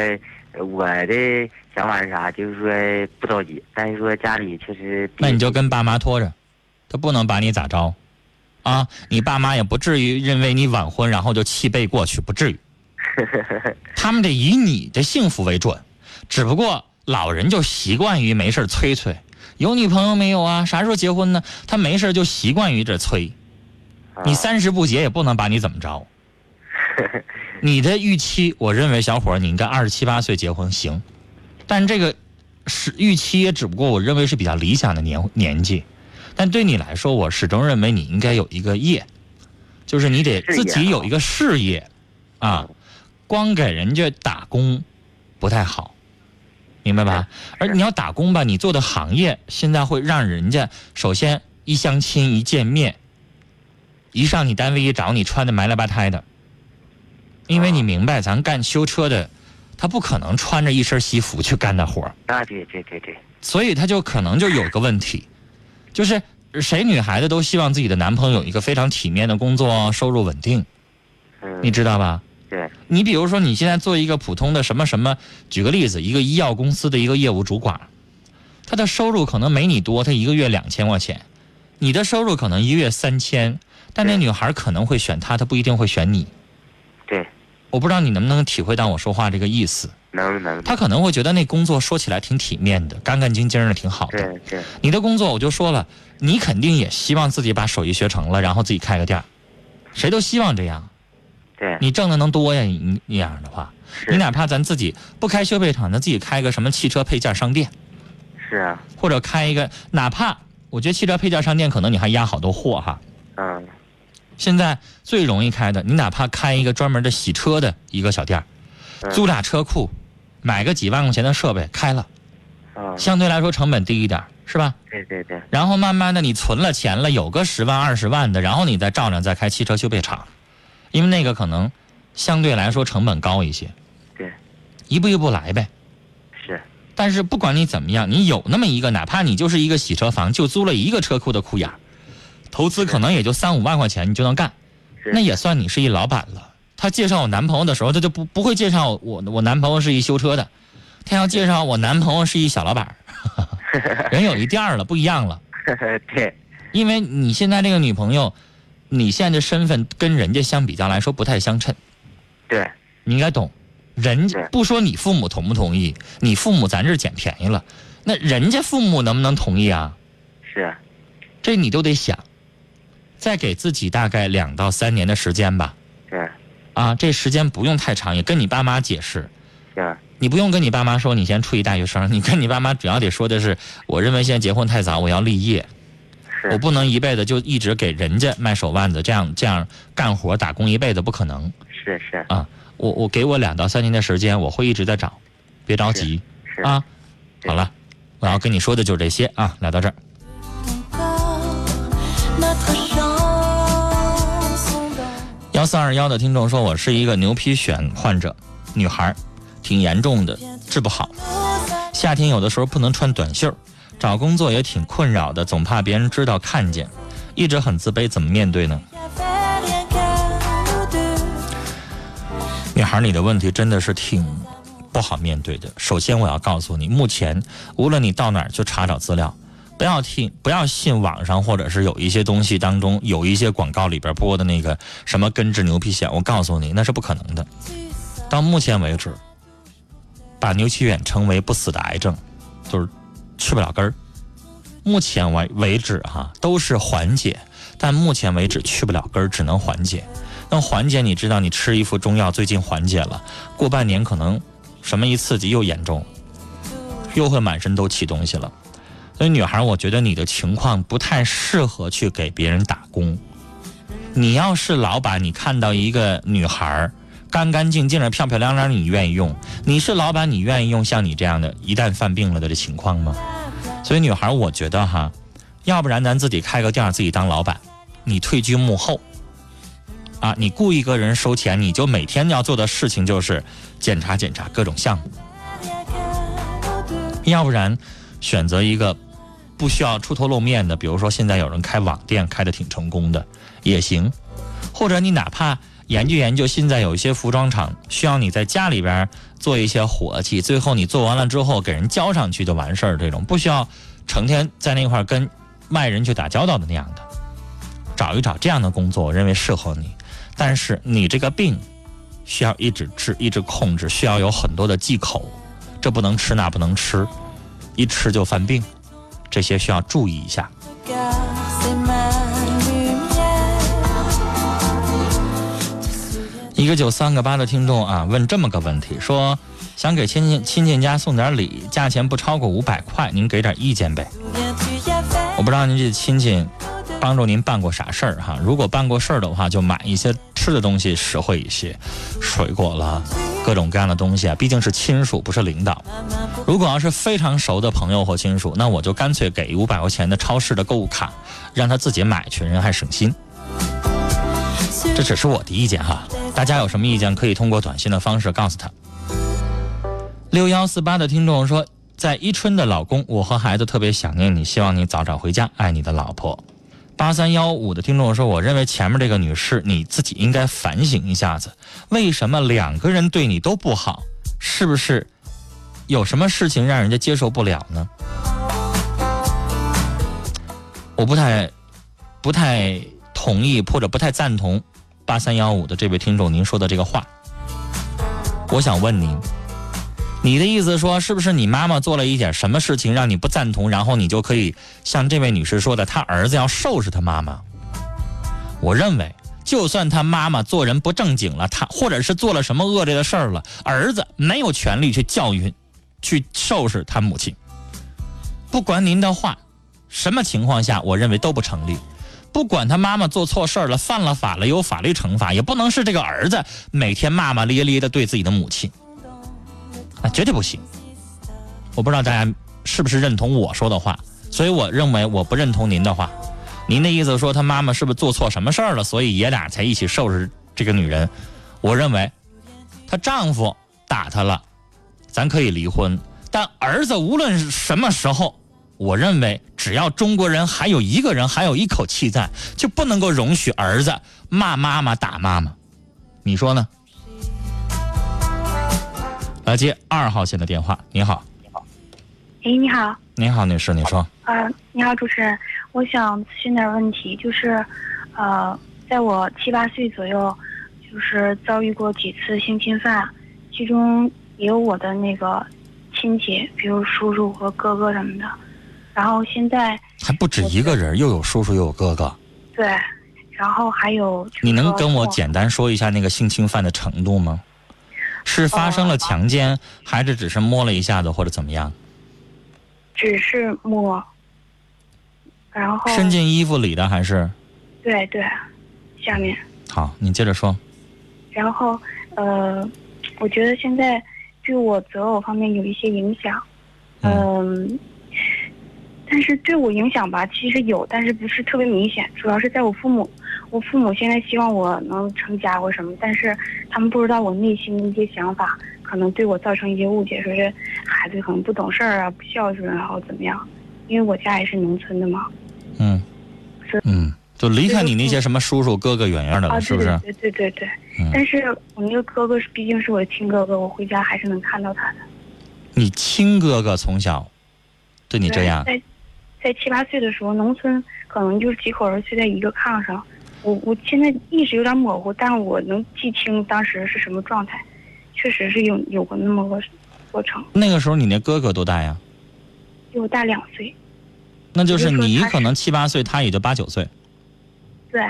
[SPEAKER 9] 我的想法是啥？就是说不着急，但是说家里确实……
[SPEAKER 7] 那你就跟爸妈拖着，他不能把你咋着，啊？你爸妈也不至于认为你晚婚然后就气背过去，不至于。他们得以你的幸福为准，只不过老人就习惯于没事催催。有女朋友没有啊？啥时候结婚呢？他没事就习惯于这催，你三十不结也不能把你怎么着。你的预期，我认为小伙儿你应该二十七八岁结婚行，但这个是预期，也只不过我认为是比较理想的年年纪。但对你来说，我始终认为你应该有一个业，就是你得自己有一个事业，啊，光给人家打工不太好，明白吧？而你要打工吧，你做的行业现在会让人家首先一相亲一见面，一上你单位一找你穿的埋了吧胎的，因为你明白，咱干修车的，他不可能穿着一身西服去干那活儿。
[SPEAKER 9] 啊，对对对对，
[SPEAKER 7] 所以他就可能就有个问题，就是谁女孩子都希望自己的男朋友有一个非常体面的工作，收入稳定，
[SPEAKER 9] 嗯，
[SPEAKER 7] 你知道吧？
[SPEAKER 9] 对，
[SPEAKER 7] 你比如说你现在做一个普通的什么什么，举个例子，一个医药公司的一个业务主管，他的收入可能没你多，他一个月两千块钱，你的收入可能一个月三千，但那女孩可能会选他，他不一定会选你。
[SPEAKER 9] 对，
[SPEAKER 7] 我不知道你能不能体会到我说话这个意思。
[SPEAKER 9] 能能，
[SPEAKER 7] 他可能会觉得那工作说起来挺体面的，干干净净的，挺好的。
[SPEAKER 9] 对对，
[SPEAKER 7] 你的工作我就说了，你肯定也希望自己把手艺学成了，然后自己开个店儿谁都希望这样。
[SPEAKER 9] 对，
[SPEAKER 7] 你挣的能多呀，你那样的话，你哪怕咱自己不开修配厂，咱自己开个什么汽车配件商店，
[SPEAKER 9] 是啊，
[SPEAKER 7] 或者开一个，哪怕我觉得汽车配件商店可能你还压好多货哈。
[SPEAKER 9] 嗯，
[SPEAKER 7] 现在最容易开的，你哪怕开一个专门的洗车的一个小店
[SPEAKER 9] 嗯。
[SPEAKER 7] 租俩车库，买个几万块钱的设备开了，
[SPEAKER 9] 嗯，
[SPEAKER 7] 相对来说成本低一点，是吧？
[SPEAKER 9] 对对对，
[SPEAKER 7] 然后慢慢的你存了钱了，有个十万二十万的，然后你再照着再开汽车修配厂，因为那个可能相对来说成本高一些。
[SPEAKER 9] 对，
[SPEAKER 7] 一步一步来呗。
[SPEAKER 9] 是，
[SPEAKER 7] 但是不管你怎么样，你有那么一个，哪怕你就是一个洗车房，就租了一个车库的库眼儿，投资可能也就三五万块钱，你就能干，
[SPEAKER 9] 是
[SPEAKER 7] 那也算你是一老板了。他介绍我男朋友的时候，他就不不会介绍我我男朋友是一修车的，他要介绍我男朋友是一小老板儿，人有一店儿了，不一样了。
[SPEAKER 9] 对，
[SPEAKER 7] 因为你现在这个女朋友，你现在的身份跟人家相比较来说不太相称，
[SPEAKER 9] 对，
[SPEAKER 7] 你应该懂。人家不说你父母同不同意，你父母咱这儿捡便宜了，那人家父母能不能同意啊？
[SPEAKER 9] 是，
[SPEAKER 7] 这你都得想。再给自己大概两到三年的时间吧，
[SPEAKER 9] 是，
[SPEAKER 7] 啊，这时间不用太长，也跟你爸妈解释。
[SPEAKER 9] 是，
[SPEAKER 7] 你不用跟你爸妈说你先处一大学生，你跟你爸妈主要得说的是，我认为现在结婚太早，我要立业。
[SPEAKER 9] 是，
[SPEAKER 7] 我不能一辈子就一直给人家卖手腕子，这样这样干活打工一辈子不可能
[SPEAKER 9] 是是
[SPEAKER 7] 啊！我我给我两到三年的时间，我会一直在找，别着急啊！好了，我要跟你说的就是这些啊！聊到这儿，幺四二幺的听众说，我是一个牛皮癣患者，女孩儿，挺严重的，治不好。夏天有的时候不能穿短袖，找工作也挺困扰的，总怕别人知道看见，一直很自卑，怎么面对呢？女孩，你的问题真的是挺不好面对的。首先，我要告诉你，目前无论你到哪儿去查找资料，不要听，不要信网上或者是有一些东西当中有一些广告里边播的那个什么根治牛皮癣，我告诉你那是不可能的。到目前为止，把牛皮癣称为不死的癌症，就是去不了根儿。目前为为止哈、都是缓解，但目前为止去不了根儿，只能缓解。那缓解，你知道，你吃一副中药，最近缓解了，过半年可能什么一刺激又严重，又会满身都起东西了。所以，女孩，我觉得你的情况不太适合去给别人打工。你要是老板，你看到一个女孩干干净净的、漂漂亮亮，你愿意用？你是老板，你愿意用像你这样的，一旦犯病了的这情况吗？所以，女孩，我觉得哈，要不然咱自己开个店，自己当老板，你退居幕后。啊，你雇一个人收钱，你就每天要做的事情就是检查检查各种项目。要不然，选择一个不需要出头露面的，比如说现在有人开网店开的挺成功的也行，或者你哪怕研究研究，现在有一些服装厂需要你在家里边做一些活计，最后你做完了之后给人交上去就完事儿，这种不需要成天在那块儿跟外人去打交道的那样的，找一找这样的工作，我认为适合你。但是你这个病需要一直治，一直控制，需要有很多的忌口，这不能吃，那不能吃，一吃就犯病，这些需要注意一下。一个九三个八的听众啊，问这么个问题，说想给亲戚亲戚家送点礼，价钱不超过五百块，您给点意见呗。我不知道您这亲戚帮助您办过啥事儿哈？如果办过事儿的话，就买一些吃的东西实惠一些，水果了，各种各样的东西啊，毕竟是亲属，不是领导。如果要是非常熟的朋友或亲属，那我就干脆给五百块钱的超市的购物卡，让他自己买去，人还省心。这只是我的意见哈，大家有什么意见可以通过短信的方式告诉他。六幺四八的听众说，在伊春的老公，我和孩子特别想念你，希望你早早回家，爱你的老婆。八三幺五的听众说，我认为前面这个女士你自己应该反省一下子，为什么两个人对你都不好？是不是有什么事情让人家接受不了呢？我不太不太同意或者不太赞同八三幺五的这位听众您说的这个话。我想问您，你的意思说是不是你妈妈做了一点什么事情让你不赞同，然后你就可以像这位女士说的，她儿子要收拾她妈妈？我认为，就算他妈妈做人不正经了，他或者是做了什么恶劣的事儿了，儿子没有权利去教育、去收拾他母亲。不管您的话，什么情况下，我认为都不成立。不管他妈妈做错事了，犯了法了，有法律惩罚，也不能是这个儿子每天骂骂咧咧的对自己的母亲，啊，绝对不行。我不知道大家是不是认同我说的话，所以我认为我不认同您的话。您的意思说他妈妈是不是做错什么事儿了，所以爷俩才一起收拾这个女人？我认为，她丈夫打她了，咱可以离婚，但儿子无论什么时候。我认为，只要中国人还有一个人还有一口气在，就不能够容许儿子骂妈妈、打妈妈。你说呢？来接二号线的电话。你好，
[SPEAKER 10] 哎，你好，
[SPEAKER 7] 你好，女士，你说。
[SPEAKER 10] 啊，你好，主持人，我想咨询点问题，就是，呃，在我七八岁左右，就是遭遇过几次性侵犯，其中也有我的那个亲戚，比如叔叔和哥哥什么的。然后现在
[SPEAKER 7] 还不止一个人，又有叔叔又有哥哥。
[SPEAKER 10] 对，然后还有。
[SPEAKER 7] 你能跟我简单说一下那个性侵犯的程度吗？是发生了强奸，还是只是摸了一下子或者怎么样？
[SPEAKER 10] 只是摸。然后。
[SPEAKER 7] 伸进衣服里的还是？
[SPEAKER 10] 对对，下面。
[SPEAKER 7] 好，你接着说。
[SPEAKER 10] 然后呃，我觉得现在对我择偶方面有一些影响，嗯。但是对我影响吧，其实有，但是不是特别明显。主要是在我父母，我父母现在希望我能成家或什么，但是他们不知道我内心的一些想法，可能对我造成一些误解，说是孩子可能不懂事儿啊，不孝顺，然后怎么样？因为我家也是农村的嘛。
[SPEAKER 7] 嗯。
[SPEAKER 10] 是。
[SPEAKER 7] 嗯，就离开你那些什么叔叔哥哥远远的了，是不是？
[SPEAKER 10] 对对对对。但是我那个哥哥是毕竟是我的亲哥哥，我回家还是能看到他的。
[SPEAKER 7] 你亲哥哥从小对你这样？
[SPEAKER 10] 在七八岁的时候，农村可能就是几口人睡在一个炕上。我我现在意识有点模糊，但我能记清当时是什么状态，确实是有有过那么个过程。
[SPEAKER 7] 那个时候你那哥哥多大呀？
[SPEAKER 10] 比我大两岁。
[SPEAKER 7] 那就是你可能七八岁，他也就八九岁。
[SPEAKER 10] 对，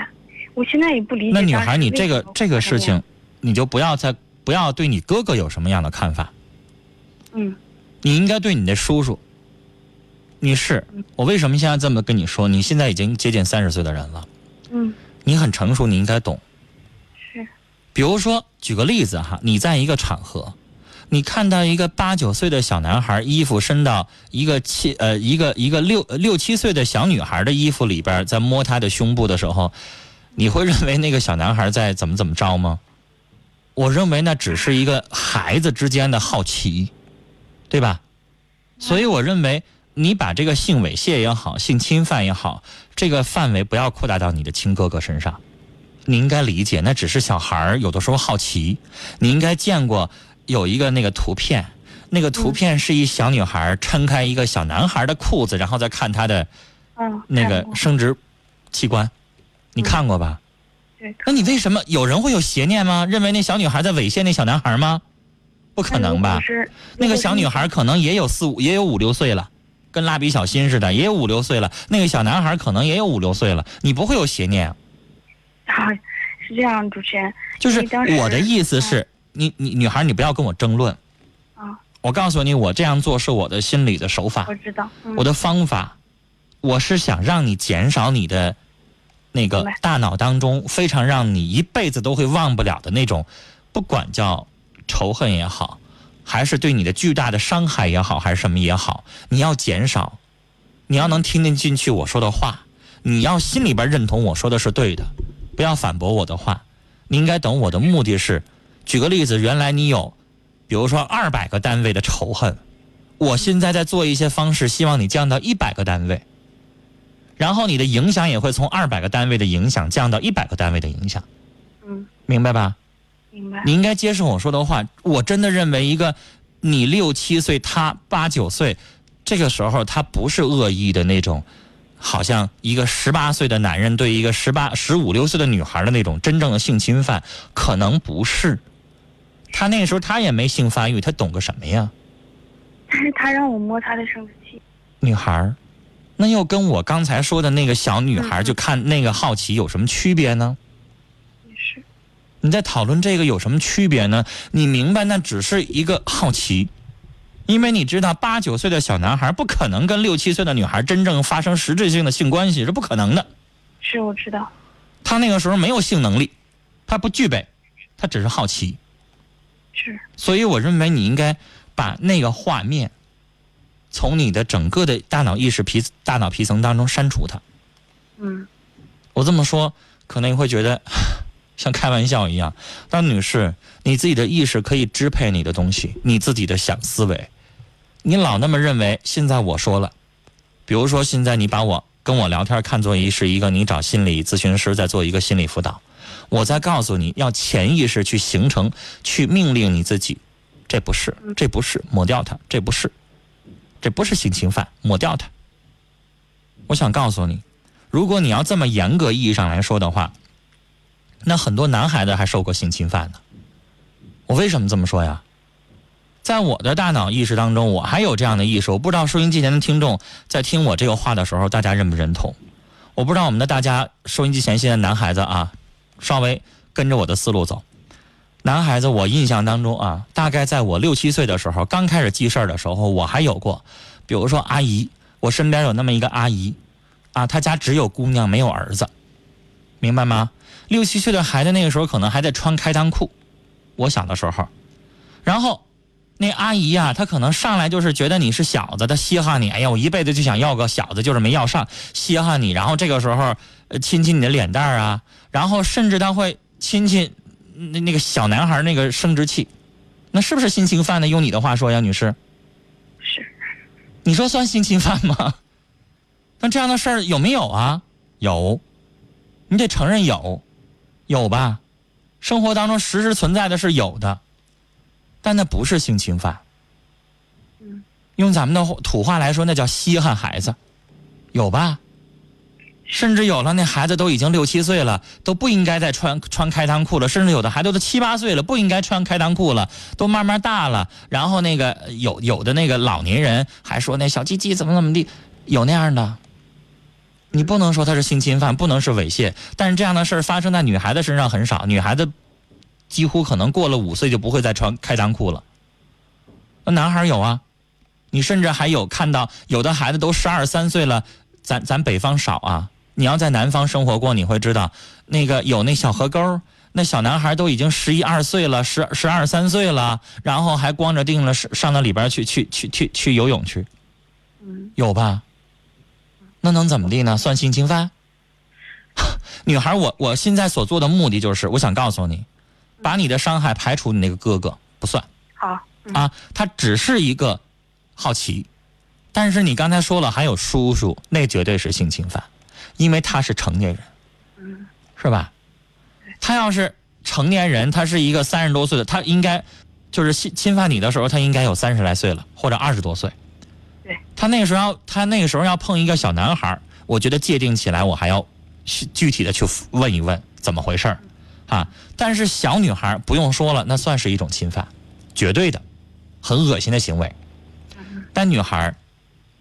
[SPEAKER 10] 我现在也不理解。
[SPEAKER 7] 那女孩，你这个这个事情，你就不要再不要对你哥哥有什么样的看法。
[SPEAKER 10] 嗯。
[SPEAKER 7] 你应该对你的叔叔。女士，我为什么现在这么跟你说？你现在已经接近三十岁的人了，
[SPEAKER 10] 嗯，
[SPEAKER 7] 你很成熟，你应该懂。
[SPEAKER 10] 是。
[SPEAKER 7] 比如说，举个例子哈，你在一个场合，你看到一个八九岁的小男孩衣服伸到一个七呃一个一个六六七岁的小女孩的衣服里边，在摸她的胸部的时候，你会认为那个小男孩在怎么怎么着吗？我认为那只是一个孩子之间的好奇，对吧？所以我认为。你把这个性猥亵也好，性侵犯也好，这个范围不要扩大到你的亲哥哥身上。你应该理解，那只是小孩儿有的时候好奇。你应该见过有一个那个图片，那个图片是一小女孩撑开一个小男孩的裤子，然后再看他的那个生殖器官，你看过吧？
[SPEAKER 10] 对。
[SPEAKER 7] 那你为什么有人会有邪念吗？认为那小女孩在猥亵那小男孩吗？不可能吧？那个小女孩可能也有四五，也有五六岁了。跟蜡笔小新似的，也有五六岁了。那个小男孩可能也有五六岁了。你不会有邪念？
[SPEAKER 10] 啊，是这样，主持人。
[SPEAKER 7] 就是我的意思是，你你女孩，你不要跟我争论。
[SPEAKER 10] 啊。
[SPEAKER 7] 我告诉你，我这样做是我的心理的手法
[SPEAKER 10] 我，知道。嗯、
[SPEAKER 7] 我的方法，我是想让你减少你的那个大脑当中非常让你一辈子都会忘不了的那种，不管叫仇恨也好，还是对你的巨大的伤害也好，还是什么也好，你要减少，你要能听得进去我说的话，你要心里边认同我说的是对的，不要反驳我的话。你应该懂我的目的是，举个例子，原来你有，比如说二百个单位的仇恨，我现在在做一些方式，希望你降到一百个单位，然后你的影响也会从二百个单位的影响降到一百个单位的影响，
[SPEAKER 10] 嗯，
[SPEAKER 7] 明白吧？
[SPEAKER 10] 明白。
[SPEAKER 7] 你应该接受我说的话。我真的认为，一个你六七岁，他八九岁，这个时候他不是恶意的那种，好像一个十八岁的男人对一个十八、十五六岁的女孩的那种真正的性侵犯，可能不是。他那时候他也没性发育，他懂个什么呀？
[SPEAKER 10] 但是他让我摸他的生殖器，
[SPEAKER 7] 女孩儿，那又跟我刚才说的那个小女孩就看那个好奇有什么区别呢？你在讨论这个有什么区别呢？你明白，那只是一个好奇，因为你知道八九岁的小男孩不可能跟六七岁的女孩真正发生实质性的性关系，是不可能的。
[SPEAKER 10] 是我知道。
[SPEAKER 7] 他那个时候没有性能力，他不具备，他只是好奇。
[SPEAKER 10] 是。
[SPEAKER 7] 所以我认为你应该把那个画面从你的整个的大脑意识皮大脑皮层当中删除它。
[SPEAKER 10] 嗯
[SPEAKER 7] 我这么说，可能你会觉得像开玩笑一样。但女士，你自己的意识可以支配你的东西，你自己的想思维。你老那么认为，现在我说了，比如说现在你把我跟我聊天看作一是一个你找心理咨询师在做一个心理辅导，我在告诉你要潜意识去形成，去命令你自己，这不是，这不是，抹掉它，这不是，这不是性侵犯，抹掉它。我想告诉你，如果你要这么严格意义上来说的话，那很多男孩子还受过性侵犯呢。我为什么这么说呀？在我的大脑意识当中，我还有这样的意识。我不知道收音机前的听众在听我这个话的时候，大家认不认同？我不知道我们的大家收音机前现在男孩子啊，稍微跟着我的思路走。男孩子，我印象当中啊，大概在我六七岁的时候，刚开始记事儿的时候，我还有过，比如说阿姨，我身边有那么一个阿姨，啊，她家只有姑娘没有儿子，明白吗？六七岁的孩子那个时候可能还在穿开裆裤，我小的时候，然后那阿姨呀、她可能上来就是觉得你是小子，她稀罕你，哎呀，我一辈子就想要个小子，就是没要上，稀罕你，然后这个时候呃亲亲你的脸蛋儿啊，然后甚至她会亲亲那那个小男孩那个生殖器，那是不是性侵犯呢？用你的话说呀，女士，
[SPEAKER 10] 是，
[SPEAKER 7] 你说算性侵犯吗？那这样的事儿有没有啊？有，你得承认有，有吧？生活当中实时存在的是有的，但那不是性侵犯。
[SPEAKER 10] 嗯，
[SPEAKER 7] 用咱们的土话来说，那叫稀罕孩子，有吧？甚至有了那孩子都已经六七岁了，都不应该再穿穿开裆裤了。甚至有的孩子都七八岁了，不应该穿开裆裤了，都慢慢大了。然后那个有有的那个老年人还说那小鸡鸡怎么怎么地，有那样的。你不能说他是性侵犯，不能是猥亵，但是这样的事儿发生在女孩子身上很少，女孩子几乎可能过了五岁就不会再穿开裆裤了。那男孩有啊，你甚至还有看到有的孩子都十二三岁了，咱咱北方少啊。你要在南方生活过，你会知道，那个有那小河沟，那小男孩都已经十一二岁了，十十二三岁了，然后还光着腚了上上到里边去去去去去游泳去，
[SPEAKER 10] 嗯，
[SPEAKER 7] 有吧？那能怎么地呢？算性侵犯？女孩，我我现在所做的目的就是，我想告诉你，把你的伤害排除你那个哥哥不算
[SPEAKER 10] 好，嗯
[SPEAKER 7] 啊，他只是一个好奇，但是你刚才说了还有叔叔，那绝对是性侵犯，因为他是成年人，
[SPEAKER 10] 嗯，
[SPEAKER 7] 是吧？他要是成年人，他是一个三十多岁的，他应该就是侵侵犯你的时候，他应该有三十来岁了，或者二十多岁。
[SPEAKER 10] 对，
[SPEAKER 7] 他那个时候要他那个时候要碰一个小男孩儿，我觉得界定起来，我还要去具体的去问一问怎么回事儿啊。但是小女孩儿不用说了，那算是一种侵犯，绝对的，很恶心的行为。但女孩儿，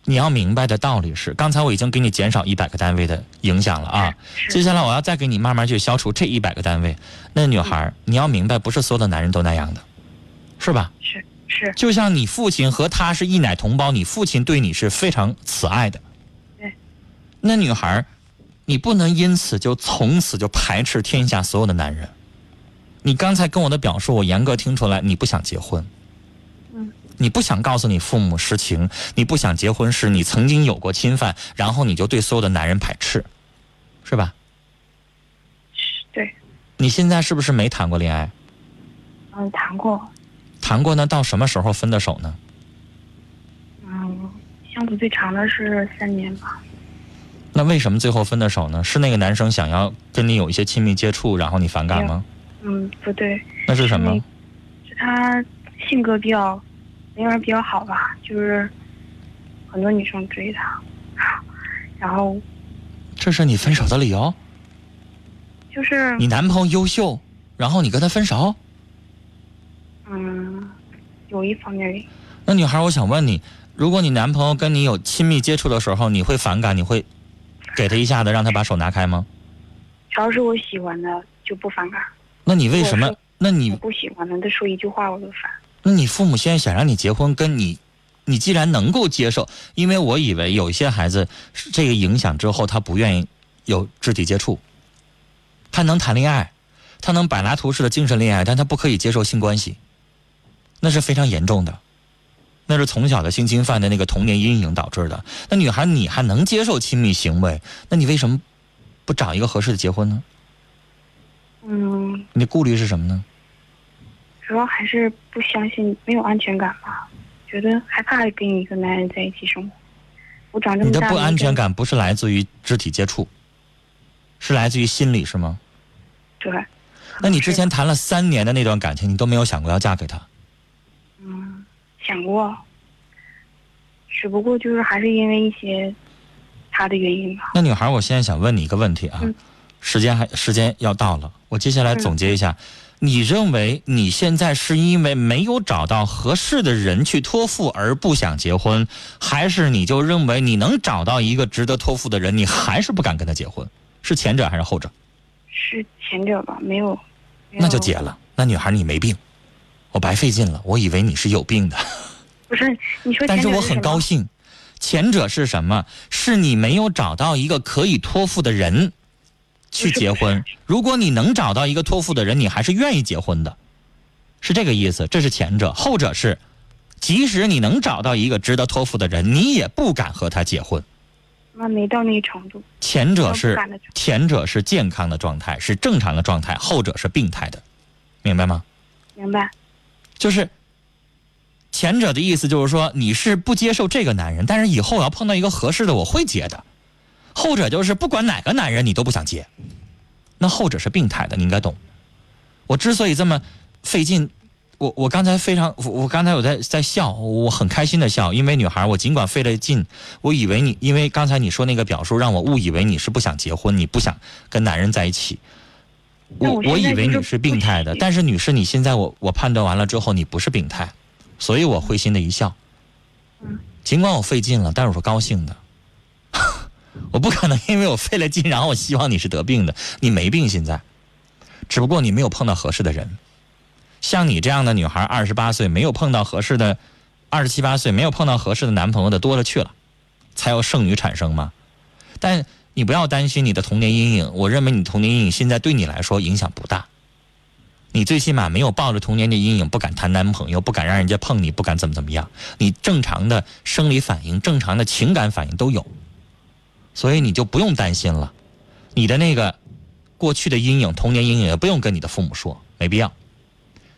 [SPEAKER 7] 你要明白的道理是，刚才我已经给你减少一百个单位的影响了啊。接下来我要再给你慢慢去消除这一百个单位。那女孩儿，你要明白，不是所有的男人都那样的，是吧？
[SPEAKER 10] 是，是
[SPEAKER 7] 就像你父亲和他是一奶同胞，你父亲对你是非常慈爱的。
[SPEAKER 10] 对。
[SPEAKER 7] 那女孩儿，你不能因此就从此就排斥天下所有的男人。你刚才跟我的表述，我严格听出来，你不想结婚。
[SPEAKER 10] 嗯。
[SPEAKER 7] 你不想告诉你父母实情，你不想结婚是你曾经有过侵犯，然后你就对所有的男人排斥，是吧？
[SPEAKER 10] 对。
[SPEAKER 7] 你现在是不是没谈过恋爱？
[SPEAKER 10] 嗯，谈过。
[SPEAKER 7] 谈过呢？到什么时候分的手呢？
[SPEAKER 10] 嗯，相处最长的是三年吧。
[SPEAKER 7] 那为什么最后分的手呢？是那个男生想要跟你有一些亲密接触，然后你反感吗？
[SPEAKER 10] 嗯，不对。
[SPEAKER 7] 那是什么？
[SPEAKER 10] 是他性格比较，人缘比较好吧，就是很多女生追他，然后。
[SPEAKER 7] 这是你分手的理由？
[SPEAKER 10] 就是
[SPEAKER 7] 你男朋友优秀，然后你跟他分手？
[SPEAKER 10] 嗯，有一方面。
[SPEAKER 7] 那女孩，我想问你，如果你男朋友跟你有亲密接触的时候，你会反感？你会给他一下子让他把手拿开吗？
[SPEAKER 10] 只要是我喜欢的，就不反感。
[SPEAKER 7] 那你为什么？那你
[SPEAKER 10] 不喜欢的，他说一句话我就烦。
[SPEAKER 7] 那你父母现在想让你结婚，跟你，你既然能够接受，因为我以为有一些孩子这个影响之后，他不愿意有肢体接触，他能谈恋爱，他能柏拉图式的精神恋爱，但他不可以接受性关系。那是非常严重的，那是从小的性侵犯的那个童年阴影导致的。那女孩，你还能接受亲密行为？那你为什么不找一个合适的结婚呢？
[SPEAKER 10] 嗯。
[SPEAKER 7] 你的顾虑是什么呢？
[SPEAKER 10] 主要还是不相信，没有安全感吧？觉得害怕跟一个男人在一起生活。我长这么
[SPEAKER 7] 大，你的不安全感不是来自于肢体接触，是来自于心理，是吗？
[SPEAKER 10] 对。
[SPEAKER 7] 那你之前谈了三年的那段感情，你都没有想过要嫁给他？
[SPEAKER 10] 嗯，想过，只不过就是还是因为一些他的原因吧。
[SPEAKER 7] 那女孩，我现在想问你一个问题啊，时间还时间要到了，我接下来总结一下，你认为你现在是因为没有找到合适的人去托付而不想结婚，还是你就认为你能找到一个值得托付的人，你还是不敢跟他结婚？是前者还是后者？
[SPEAKER 10] 是前者吧，没有。
[SPEAKER 7] 那就结了。那女孩，你没病。我白费劲了，我以为你是有病的。
[SPEAKER 10] 不是你说，
[SPEAKER 7] 但是我很高兴。前者是什么？是你没有找到一个可以托付的人去结婚。如果你能找到一个托付的人，你还是愿意结婚的，是这个意思。这是前者，后者是，即使你能找到一个值得托付的人，你也不敢和他结婚。
[SPEAKER 10] 那没到那程度。
[SPEAKER 7] 前者是前者是健康的状态，是正常的状态；后者是病态的，明白吗？
[SPEAKER 10] 明白。
[SPEAKER 7] 就是前者的意思，就是说你是不接受这个男人，但是以后要碰到一个合适的，我会接的。后者就是不管哪个男人你都不想接，那后者是病态的，你应该懂。我之所以这么费劲，我我刚才非常，我刚才我在在笑，我很开心的笑，因为女孩，我尽管费了劲，我以为你，因为刚才你说那个表述让我误以为你是不想结婚，你不想跟男人在一起。我我以为你是病态的，但是女士，你现在我我判断完了之后，你不是病态，所以我会心的一笑。
[SPEAKER 10] 嗯。
[SPEAKER 7] 尽管我费劲了，但是我是高兴的。我不可能因为我费了劲，然后我希望你是得病的。你没病现在，只不过你没有碰到合适的人。像你这样的女孩，二十八岁没有碰到合适的，二十七八岁没有碰到合适的男朋友的多了去了，才有剩女产生吗？但。你不要担心你的童年阴影，我认为你童年阴影现在对你来说影响不大。你最起码没有抱着童年的阴影不敢谈男朋友，不敢让人家碰你，不敢怎么怎么样。你正常的生理反应、正常的情感反应都有，所以你就不用担心了。你的那个过去的阴影、童年阴影也不用跟你的父母说，没必要。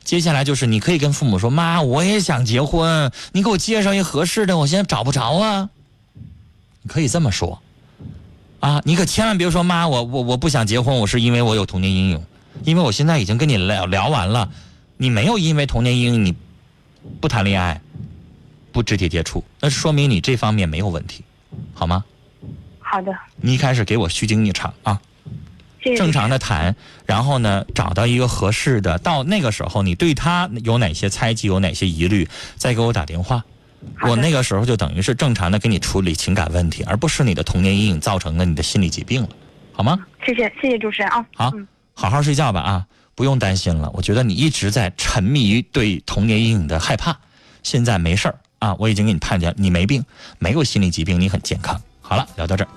[SPEAKER 7] 接下来就是你可以跟父母说：“妈，我也想结婚，你给我介绍一合适的，我现在找不着啊。”你可以这么说。啊，你可千万别说妈，我我我不想结婚，我是因为我有童年阴影，因为我现在已经跟你聊聊完了，你没有因为童年阴影你不谈恋爱，不肢体接触，那说明你这方面没有问题，好吗？
[SPEAKER 10] 好的。
[SPEAKER 7] 你一开始给我虚惊一场啊，正常的谈，然后呢找到一个合适的，到那个时候你对他有哪些猜忌，有哪些疑虑，再给我打电话。我那个时候就等于是正常的给你处理情感问题，而不是你的童年阴影造成的你的心理疾病了，好吗？
[SPEAKER 10] 谢谢谢谢主持人啊。
[SPEAKER 7] 好，好好睡觉吧啊，不用担心了。我觉得你一直在沉迷于对童年阴影的害怕，
[SPEAKER 11] 现在没事儿啊，我已经给你判断你没病，没有心理疾病，你很健康。好了，聊到这儿。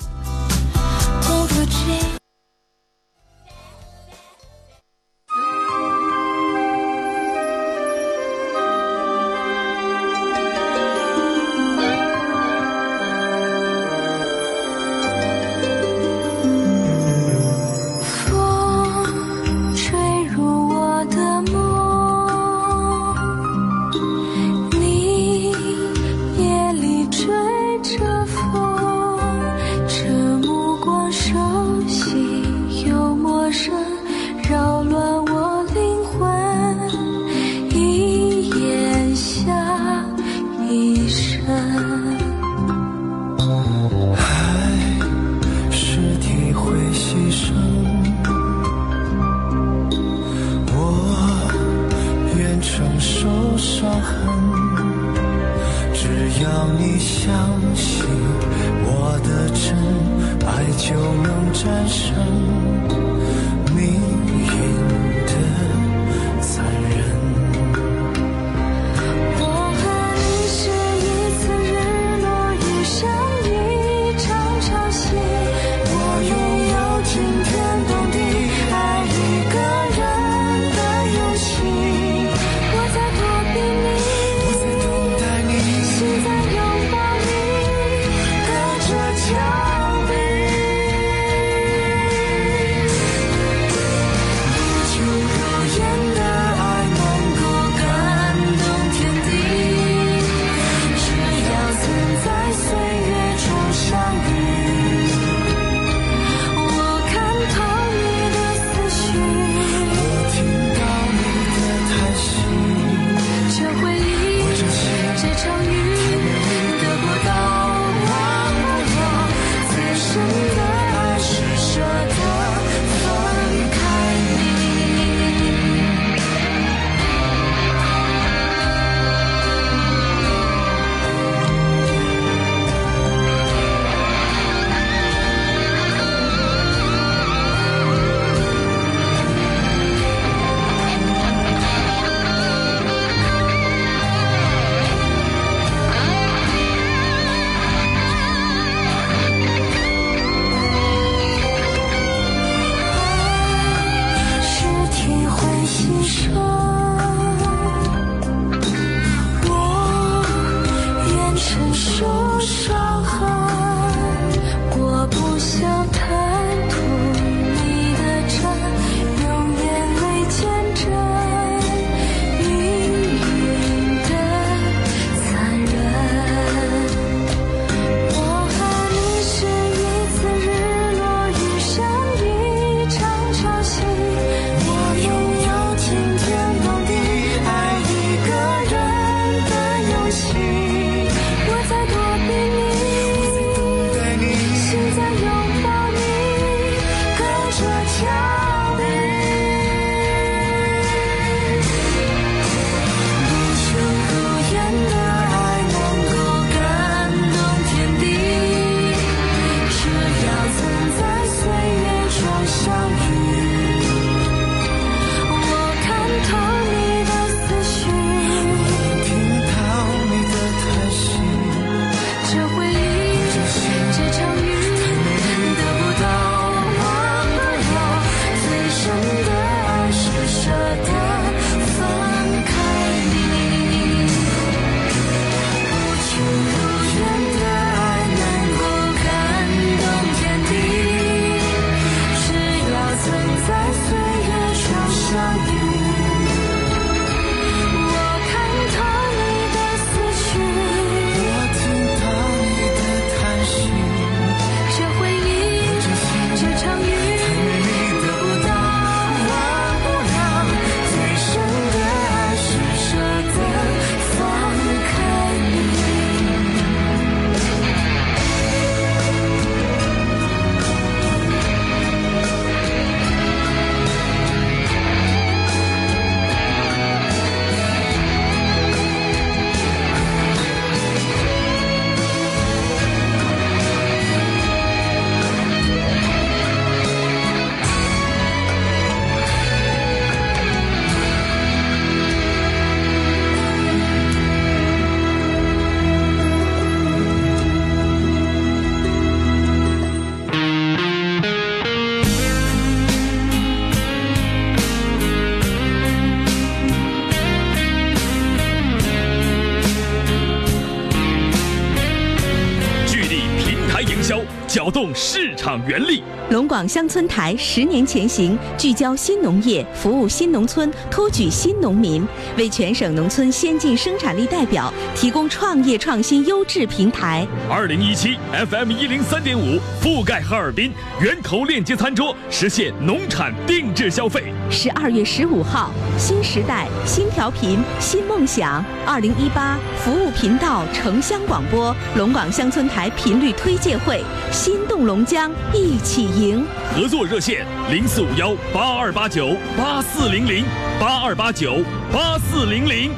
[SPEAKER 1] 原力。
[SPEAKER 2] 龙广乡村台十年前行，聚焦新农业，服务新农村，托举新农民，为全省农村先进生产力代表提供创业创新优质平台。
[SPEAKER 1] 二零一七 FM 一零三点五覆盖哈尔滨，源头链接餐桌，实现农产定制消费。
[SPEAKER 2] 十二月十五号，新时代新调频新梦想。二零一八服务频道城乡广播龙岗乡村台频率推介会，心动龙江，一起赢。
[SPEAKER 1] 合作热线零四五幺八二八九八四零零八二八九八四零零。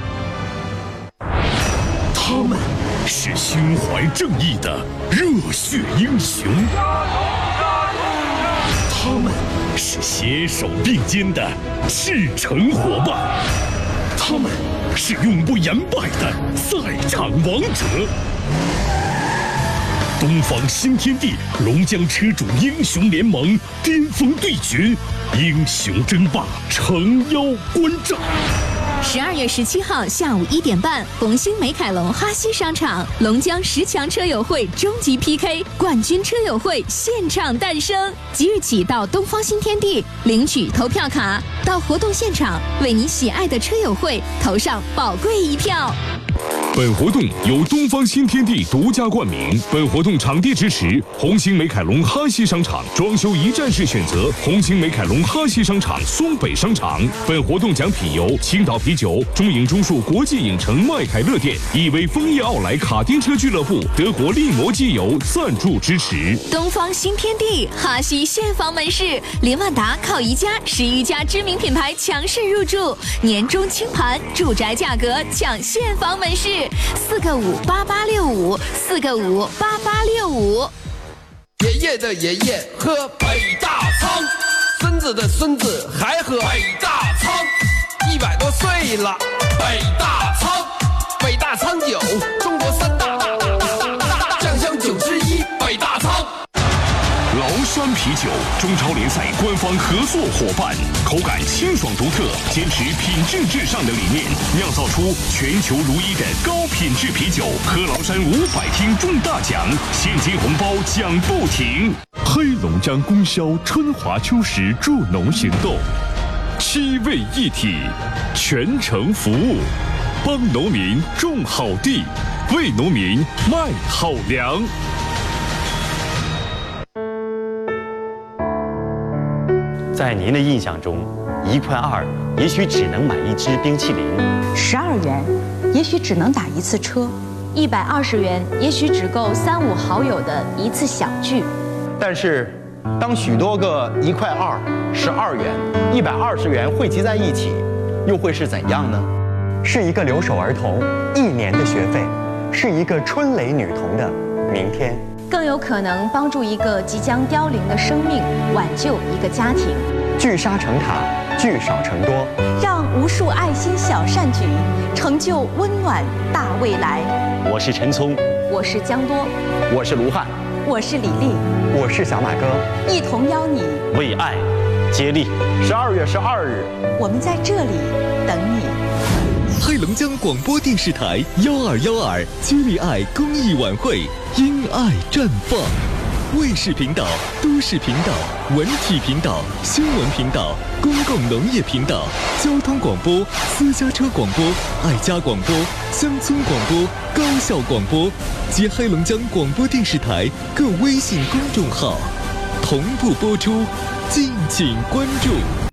[SPEAKER 1] 他们是胸怀正义的热血英雄，他们是携手并肩的赤诚伙伴，他们是永不言败的赛场王者。东方新天地龙江车主英雄联盟巅峰对决，英雄争霸，诚邀观战。
[SPEAKER 12] 十二月十七号下午一点半，红星美凯龙哈西商场龙江十强车友会终极 PK 冠军车友会现场诞生。即日起到东方新天地领取投票卡，到活动现场为你喜爱的车友会投上宝贵一票。
[SPEAKER 1] 本活动由东方新天地独家冠名。本活动场地支持红星美凯龙哈西商场，装修一站式选择红星美凯龙哈西商场松北商场。本活动奖品由青岛啤酒、中影中数国际影城麦凯乐店、亿威枫叶奥莱卡丁车俱乐部、德国力摩机油赞助支持。
[SPEAKER 12] 东方新天地哈西现房门市，林万达靠宜家十余家知名品牌强势入驻，年终清盘，住宅价格抢现房门市，四个五八八六五，四个五八八六五。
[SPEAKER 13] 爷爷的爷爷喝北大仓，孙子的孙子还喝北大仓，一百多岁了，北大仓，北大仓酒，中
[SPEAKER 1] 啤酒，中超联赛官方合作伙伴，口感清爽独特，坚持品质至上的理念，酿造出全球如一的高品质啤酒。喝崂山五百听中大奖，现金红包奖不停。黑龙江供销春华秋实助农行动，七位一体，全程服务，帮农民种好地，为农民卖好粮。
[SPEAKER 14] 在您的印象中，一块二也许只能买一支冰淇淋，
[SPEAKER 15] 十二元，也许只能打一次车；一百二十元，也许只够三五好友的一次小聚。
[SPEAKER 16] 但是，当许多个一块二、十二元、一百二十元汇集在一起，又会是怎样呢？
[SPEAKER 14] 是一个留守儿童一年的学费，是一个春蕾女童的明天。
[SPEAKER 15] 更有可能帮助一个即将凋零的生命，挽救一个家庭。
[SPEAKER 14] 聚沙成塔，聚少成多，
[SPEAKER 15] 让无数爱心小善举成就温暖大未来。
[SPEAKER 14] 我是陈聪，
[SPEAKER 15] 我是江多，
[SPEAKER 16] 我是卢汉，
[SPEAKER 15] 我是李丽，
[SPEAKER 14] 我是小马哥，
[SPEAKER 15] 一同邀你
[SPEAKER 14] 为爱接力。
[SPEAKER 16] 十二月十二日，
[SPEAKER 15] 我们在这里等你。
[SPEAKER 17] 黑龙江广播电视台幺二幺二接力爱公益晚会，因爱绽放。卫视频道、都市频道、文体频道、新闻频道、公共农业频道、交通广播、私家车广播、爱家广播、乡村广播、高校广播及黑龙江广播电视台各微信公众号同步播出，敬请关注。